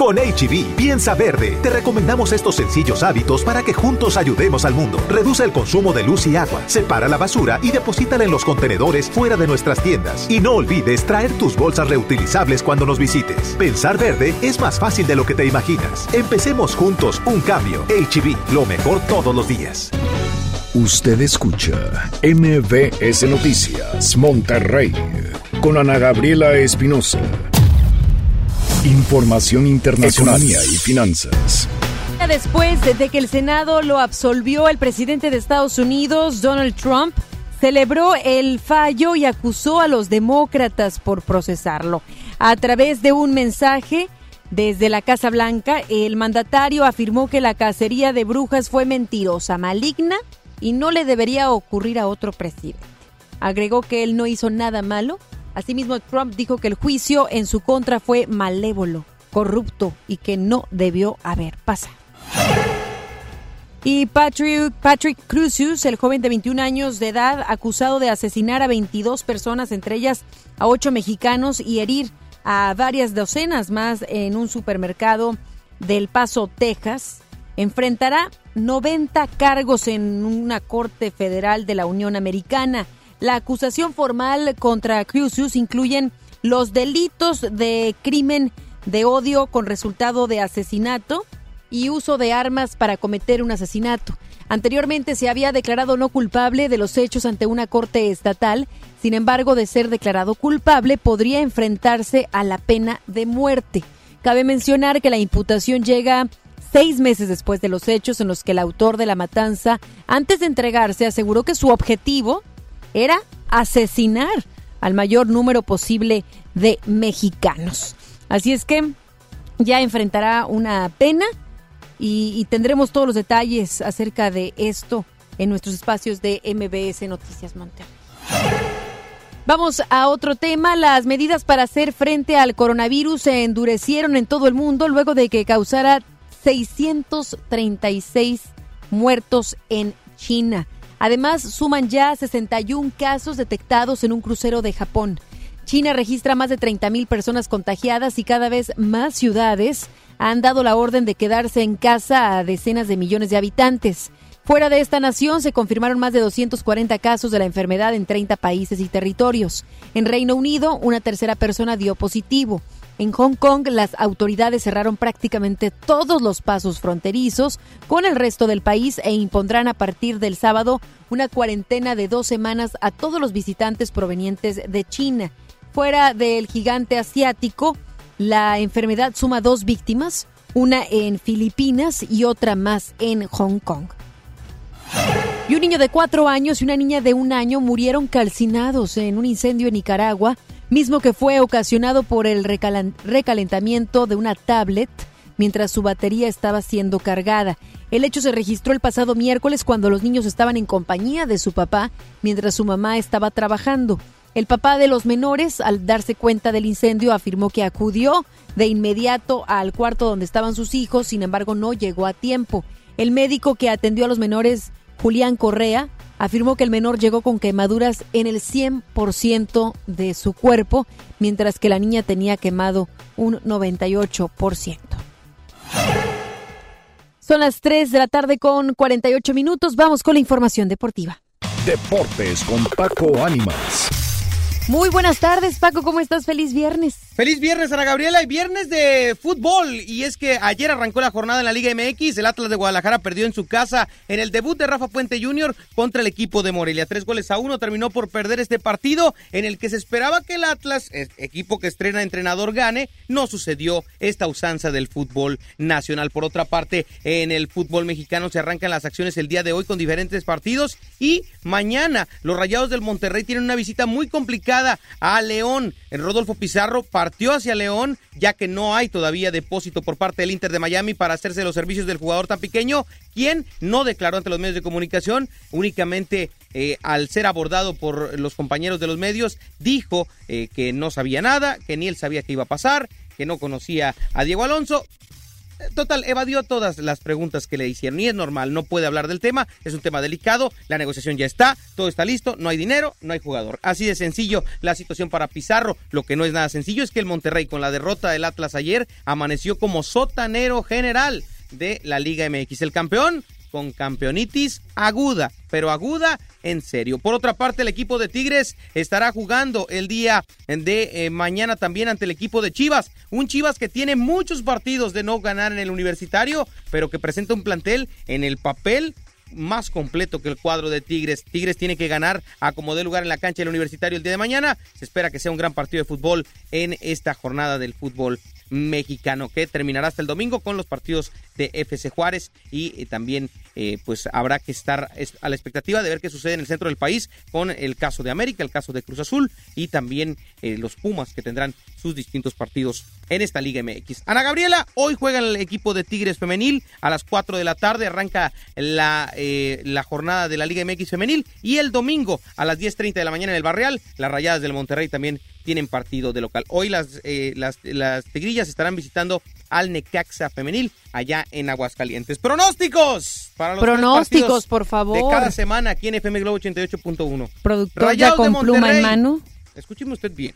Con HB, piensa verde. Te recomendamos estos sencillos hábitos para que juntos ayudemos al mundo. Reduce el consumo de luz y agua, separa la basura y deposítala en los contenedores fuera de nuestras tiendas. Y no olvides traer tus bolsas reutilizables cuando nos visites. Pensar verde es más fácil de lo que te imaginas. Empecemos juntos un cambio. HB, lo mejor todos los días. Usted escucha MBS Noticias Monterrey con Ana Gabriela Espinosa. Información internacional y finanzas. Después de que el Senado lo absolvió, el presidente de Estados Unidos, Donald Trump, celebró el fallo y acusó a los demócratas por procesarlo. A través de un mensaje desde la Casa Blanca, el mandatario afirmó que la cacería de brujas fue mentirosa, maligna y no le debería ocurrir a otro presidente. Agregó que él no hizo nada malo. Asimismo, Trump dijo que el juicio en su contra fue malévolo, corrupto y que no debió haber pasado. Y Patrick, Patrick Crucius, el joven de 21 años de edad, acusado de asesinar a 22 personas, entre ellas a 8 mexicanos, y herir a varias docenas más en un supermercado del Paso, Texas, enfrentará 90 cargos en una corte federal de la Unión Americana. La acusación formal contra Crucius incluyen los delitos de crimen de odio con resultado de asesinato, y uso de armas para cometer un asesinato. Anteriormente se había declarado no culpable de los hechos ante una corte estatal, sin embargo, de ser declarado culpable podría enfrentarse a la pena de muerte. Cabe mencionar que la imputación llega seis meses después de los hechos en los que el autor de la matanza, antes de entregarse, aseguró que su objetivo era asesinar al mayor número posible de mexicanos. Así es que ya enfrentará una pena y, tendremos todos los detalles acerca de esto en nuestros espacios de MBS Noticias Monterrey. Vamos a otro tema. Las medidas para hacer frente al coronavirus se endurecieron en todo el mundo luego de que causara 636 muertos en China. Además, suman ya 61 casos detectados en un crucero de Japón. China registra más de 30.000 personas contagiadas y cada vez más ciudades han dado la orden de quedarse en casa a decenas de millones de habitantes. Fuera de esta nación se confirmaron más de 240 casos de la enfermedad en 30 países y territorios. En Reino Unido, una tercera persona dio positivo. En Hong Kong, las autoridades cerraron prácticamente todos los pasos fronterizos con el resto del país e impondrán a partir del sábado una cuarentena de dos semanas a todos los visitantes provenientes de China. Fuera del gigante asiático, la enfermedad suma dos víctimas, una en Filipinas y otra más en Hong Kong. Y un niño de cuatro años y una niña de un año murieron calcinados en un incendio en Nicaragua, mismo que fue ocasionado por el recalentamiento de una tablet mientras su batería estaba siendo cargada. El hecho se registró el pasado miércoles cuando los niños estaban en compañía de su papá mientras su mamá estaba trabajando. El papá de los menores, al darse cuenta del incendio, afirmó que acudió de inmediato al cuarto donde estaban sus hijos, sin embargo no llegó a tiempo. El médico que atendió a los menores, Julián Correa, afirmó que el menor llegó con quemaduras en el 100% de su cuerpo, mientras que la niña tenía quemado un 98%. Son las 3 de la tarde con 48 minutos. Vamos con la información deportiva. Deportes con Paco Ánimas. Muy buenas tardes, Paco, ¿cómo estás? Feliz viernes. Feliz viernes, Ana Gabriela, y viernes de fútbol. Y es que ayer arrancó la jornada en la Liga MX. El Atlas de Guadalajara perdió en su casa en el debut de Rafa Puente Jr. contra el equipo de Morelia. Tres goles a uno terminó por perder este partido en el que se esperaba que el Atlas, equipo que estrena entrenador, gane. No sucedió esta usanza del fútbol nacional. Por otra parte, en el fútbol mexicano se arrancan las acciones el día de hoy con diferentes partidos. Y mañana los Rayados del Monterrey tienen una visita muy complicada a León. El Rodolfo Pizarro partió hacia León, ya que no hay todavía depósito por parte del Inter de Miami para hacerse los servicios del jugador tan pequeño, quien no declaró ante los medios de comunicación, únicamente eh, al ser abordado por los compañeros de los medios, dijo eh, que no sabía nada, que ni él sabía qué iba a pasar, que no conocía a Diego Alonso. Total, evadió todas las preguntas que le hicieron y es normal, no puede hablar del tema, es un tema delicado, la negociación ya está, todo está listo, no hay dinero, no hay jugador. Así de sencillo la situación para Pizarro. Lo que no es nada sencillo es que el Monterrey con la derrota del Atlas ayer amaneció como sotanero general de la Liga MX. El campeón con campeonitis aguda, pero aguda en serio. Por otra parte, el equipo de Tigres estará jugando el día de eh, mañana también ante el equipo de Chivas. Un Chivas que tiene muchos partidos de no ganar en el universitario, pero que presenta un plantel en el papel más completo que el cuadro de Tigres. Tigres tiene que ganar a como dé lugar en la cancha del universitario el día de mañana. Se espera que sea un gran partido de fútbol en esta jornada del fútbol mexicano que terminará hasta el domingo con los partidos de FC Juárez y eh, también eh, pues habrá que estar a la expectativa de ver qué sucede en el centro del país con el caso de América, el caso de Cruz Azul y también eh, los Pumas que tendrán sus distintos partidos en esta Liga MX. Ana Gabriela, hoy juega el equipo de Tigres Femenil a las 4 de la tarde, arranca la, la jornada de la Liga MX Femenil y el domingo a las 10.30 de la mañana en el Barreal, las Rayadas del Monterrey también tienen partido de local. Hoy las, las, las Tigrillas estarán visitando al Necaxa Femenil allá en Aguascalientes. Pronósticos para los Pronósticos, por favor. De cada semana aquí en FM Globo 88.1. Productor ya con pluma en mano. Escúcheme usted bien.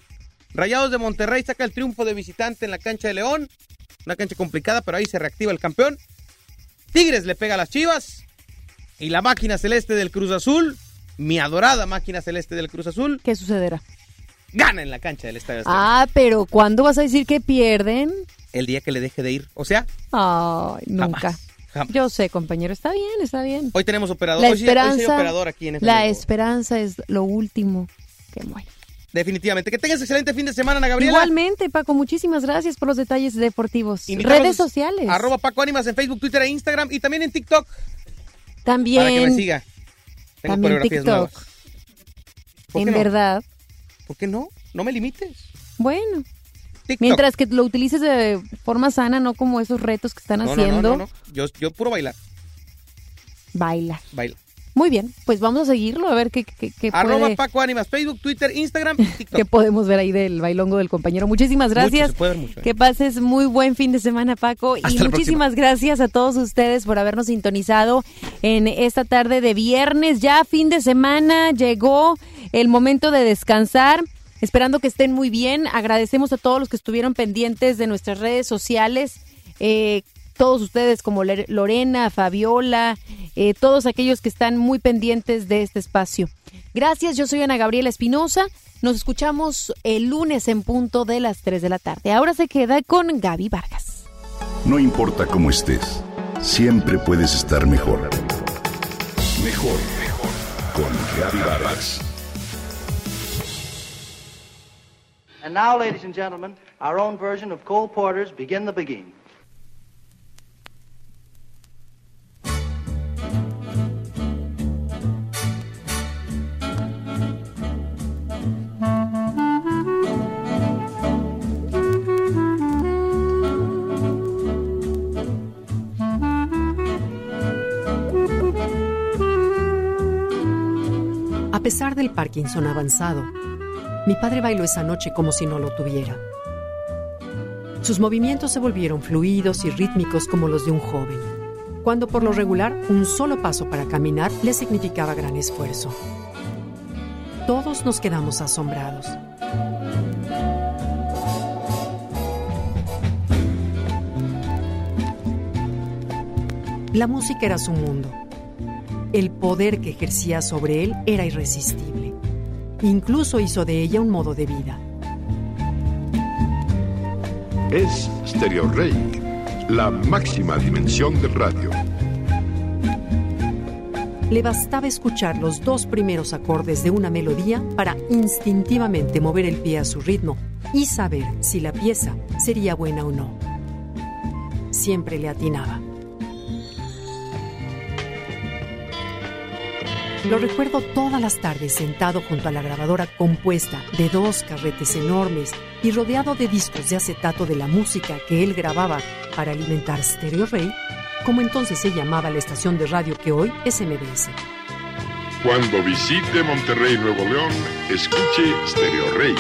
Rayados de Monterrey saca el triunfo de visitante en la cancha de León. Una cancha complicada, pero ahí se reactiva el campeón. Tigres le pega a las Chivas. Y la máquina celeste del Cruz Azul, mi adorada máquina celeste del Cruz Azul. ¿Qué sucederá? Gana en la cancha del Estadio Ah, pero ¿cuándo vas a decir que pierden? El día que le deje de ir. O sea, Ay, nunca. Yo sé, compañero, está bien, está bien. Hoy tenemos operador. La hoy esperanza, operador aquí en La esperanza es lo último que muere. Definitivamente. Que tengas excelente fin de semana, Ana Gabriela. Igualmente, Paco, muchísimas gracias por los detalles deportivos. Redes sociales. Arroba Paco Ánimas en Facebook, Twitter e Instagram y también en TikTok. También. Para que me siga. Tengo también TikTok. En verdad. ¿Por qué no? No me limites. Bueno. Mientras que lo utilices de forma sana, no como esos retos que están haciendo. No, no, no, Yo, yo puro bailar. Baila. Baila. Muy bien, pues vamos a seguirlo, a ver qué, qué, qué Arroba Paco Ánimas, Facebook, Twitter, Instagram y TikTok. que podemos ver ahí del bailongo del compañero. Muchísimas gracias. Mucho, se puede ver mucho, ¿eh? Que pases muy buen fin de semana, Paco. Hasta y muchísimas próxima. gracias a todos ustedes por habernos sintonizado en esta tarde de viernes. Ya fin de semana, llegó el momento de descansar. Esperando que estén muy bien. Agradecemos a todos los que estuvieron pendientes de nuestras redes sociales. Eh, todos ustedes como Lorena, Fabiola, eh, todos aquellos que están muy pendientes de este espacio. Gracias, yo soy Ana Gabriela Espinosa. Nos escuchamos el lunes en punto de las 3 de la tarde. Ahora se queda con Gaby Vargas. No importa cómo estés, siempre puedes estar mejor. Mejor, mejor. Con Gaby Vargas. And now, ladies and gentlemen, our own version of Cole Porter's Begin the Begin. Pesar del Parkinson avanzado, mi padre bailó esa noche como si no lo tuviera. Sus movimientos se volvieron fluidos y rítmicos como los de un joven, cuando por lo regular un solo paso para caminar le significaba gran esfuerzo. Todos nos quedamos asombrados. La música era su mundo. El poder que ejercía sobre él era irresistible. Incluso hizo de ella un modo de vida. Es Stereo Rey, la máxima dimensión del radio. Le bastaba escuchar los dos primeros acordes de una melodía para instintivamente mover el pie a su ritmo y saber si la pieza sería buena o no. Siempre le atinaba. Lo recuerdo todas las tardes sentado junto a la grabadora compuesta de dos carretes enormes y rodeado de discos de acetato de la música que él grababa para alimentar Stereo Rey, como entonces se llamaba la estación de radio que hoy es MBS. Cuando visite Monterrey, Nuevo León, escuche Stereo Rey.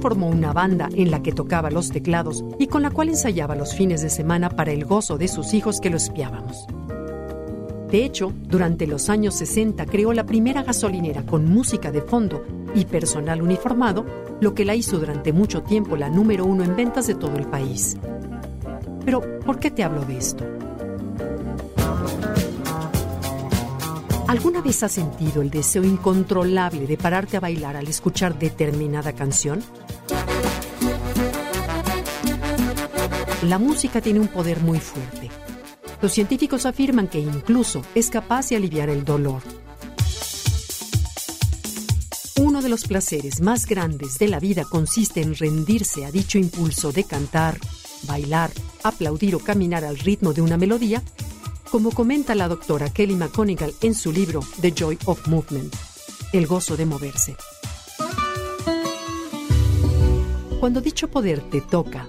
Formó una banda en la que tocaba los teclados y con la cual ensayaba los fines de semana para el gozo de sus hijos que lo espiábamos. De hecho, durante los años 60 creó la primera gasolinera con música de fondo y personal uniformado, lo que la hizo durante mucho tiempo la número uno en ventas de todo el país. Pero, ¿por qué te hablo de esto? ¿Alguna vez has sentido el deseo incontrolable de pararte a bailar al escuchar determinada canción? La música tiene un poder muy fuerte. Los científicos afirman que incluso es capaz de aliviar el dolor. Uno de los placeres más grandes de la vida consiste en rendirse a dicho impulso de cantar, bailar, aplaudir o caminar al ritmo de una melodía, como comenta la doctora Kelly McConigal en su libro The Joy of Movement, El gozo de moverse. Cuando dicho poder te toca,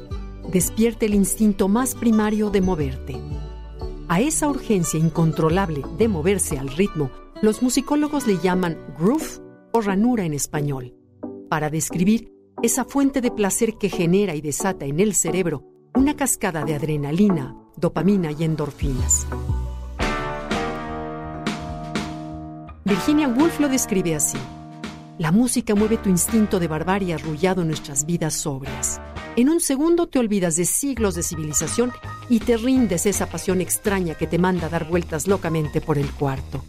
despierte el instinto más primario de moverte. A esa urgencia incontrolable de moverse al ritmo, los musicólogos le llaman groove o ranura en español, para describir esa fuente de placer que genera y desata en el cerebro una cascada de adrenalina, dopamina y endorfinas. Virginia Woolf lo describe así. La música mueve tu instinto de barbarie arrullado en nuestras vidas sobrias. En un segundo te olvidas de siglos de civilización y te rindes esa pasión extraña que te manda a dar vueltas locamente por el cuarto.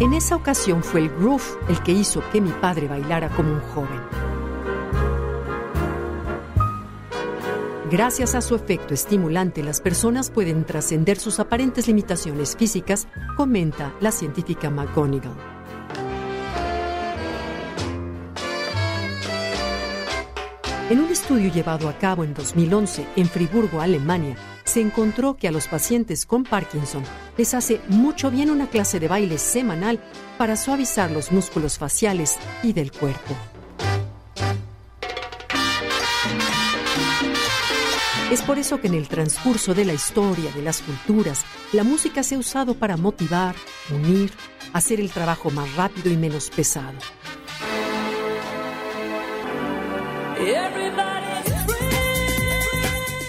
En esa ocasión fue el groove el que hizo que mi padre bailara como un joven. Gracias a su efecto estimulante, las personas pueden trascender sus aparentes limitaciones físicas, comenta la científica McGonigal. En un estudio llevado a cabo en 2011 en Friburgo, Alemania, se encontró que a los pacientes con Parkinson les hace mucho bien una clase de baile semanal para suavizar los músculos faciales y del cuerpo. Es por eso que en el transcurso de la historia de las culturas, la música se ha usado para motivar, unir, hacer el trabajo más rápido y menos pesado.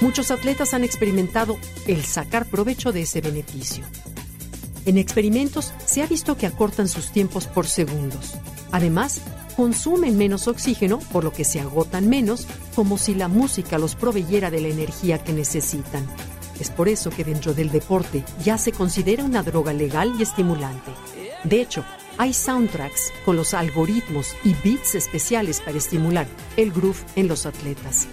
Muchos atletas han experimentado el sacar provecho de ese beneficio. En experimentos se ha visto que acortan sus tiempos por segundos. Además, consumen menos oxígeno, por lo que se agotan menos, como si la música los proveyera de la energía que necesitan. Es por eso que dentro del deporte ya se considera una droga legal y estimulante. De hecho, hay soundtracks con los algoritmos y beats especiales para estimular el groove en los atletas.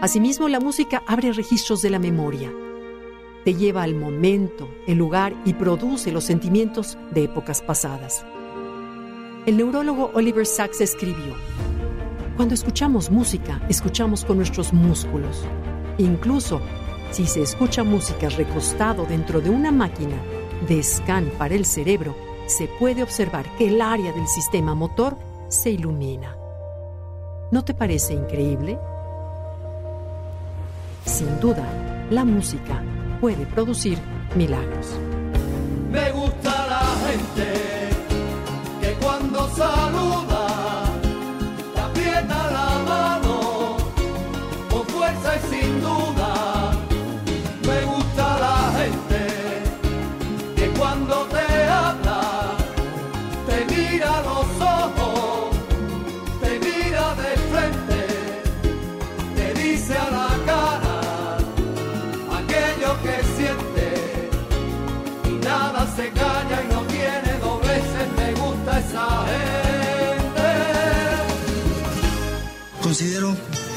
Asimismo, la música abre registros de la memoria. Te lleva al momento, el lugar y produce los sentimientos de épocas pasadas. El neurólogo Oliver Sacks escribió, Cuando escuchamos música, escuchamos con nuestros músculos. Incluso si se escucha música recostado dentro de una máquina de scan para el cerebro, se puede observar que el área del sistema motor se ilumina. ¿No te parece increíble? Sin duda, la música puede producir milagros.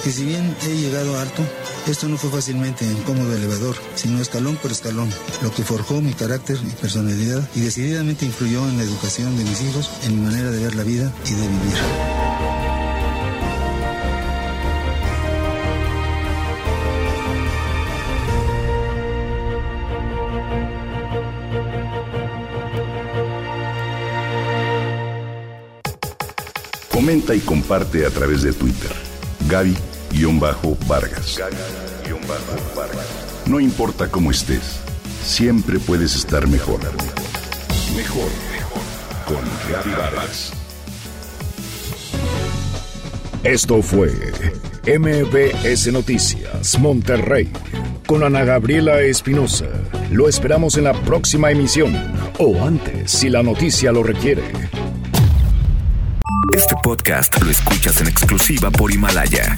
Que si bien he llegado harto, esto no fue fácilmente en cómodo elevador, sino escalón por escalón, lo que forjó mi carácter y personalidad y decididamente influyó en la educación de mis hijos, en mi manera de ver la vida y de vivir. Comenta y comparte a través de Twitter. Gaby-Vargas. Gaby-Vargas. No importa cómo estés, siempre puedes estar mejor. Mejor, mejor. Con Gaby Vargas. Esto fue MBS Noticias Monterrey con Ana Gabriela Espinosa. Lo esperamos en la próxima emisión o antes si la noticia lo requiere. Este podcast lo escuchas en exclusiva por Himalaya.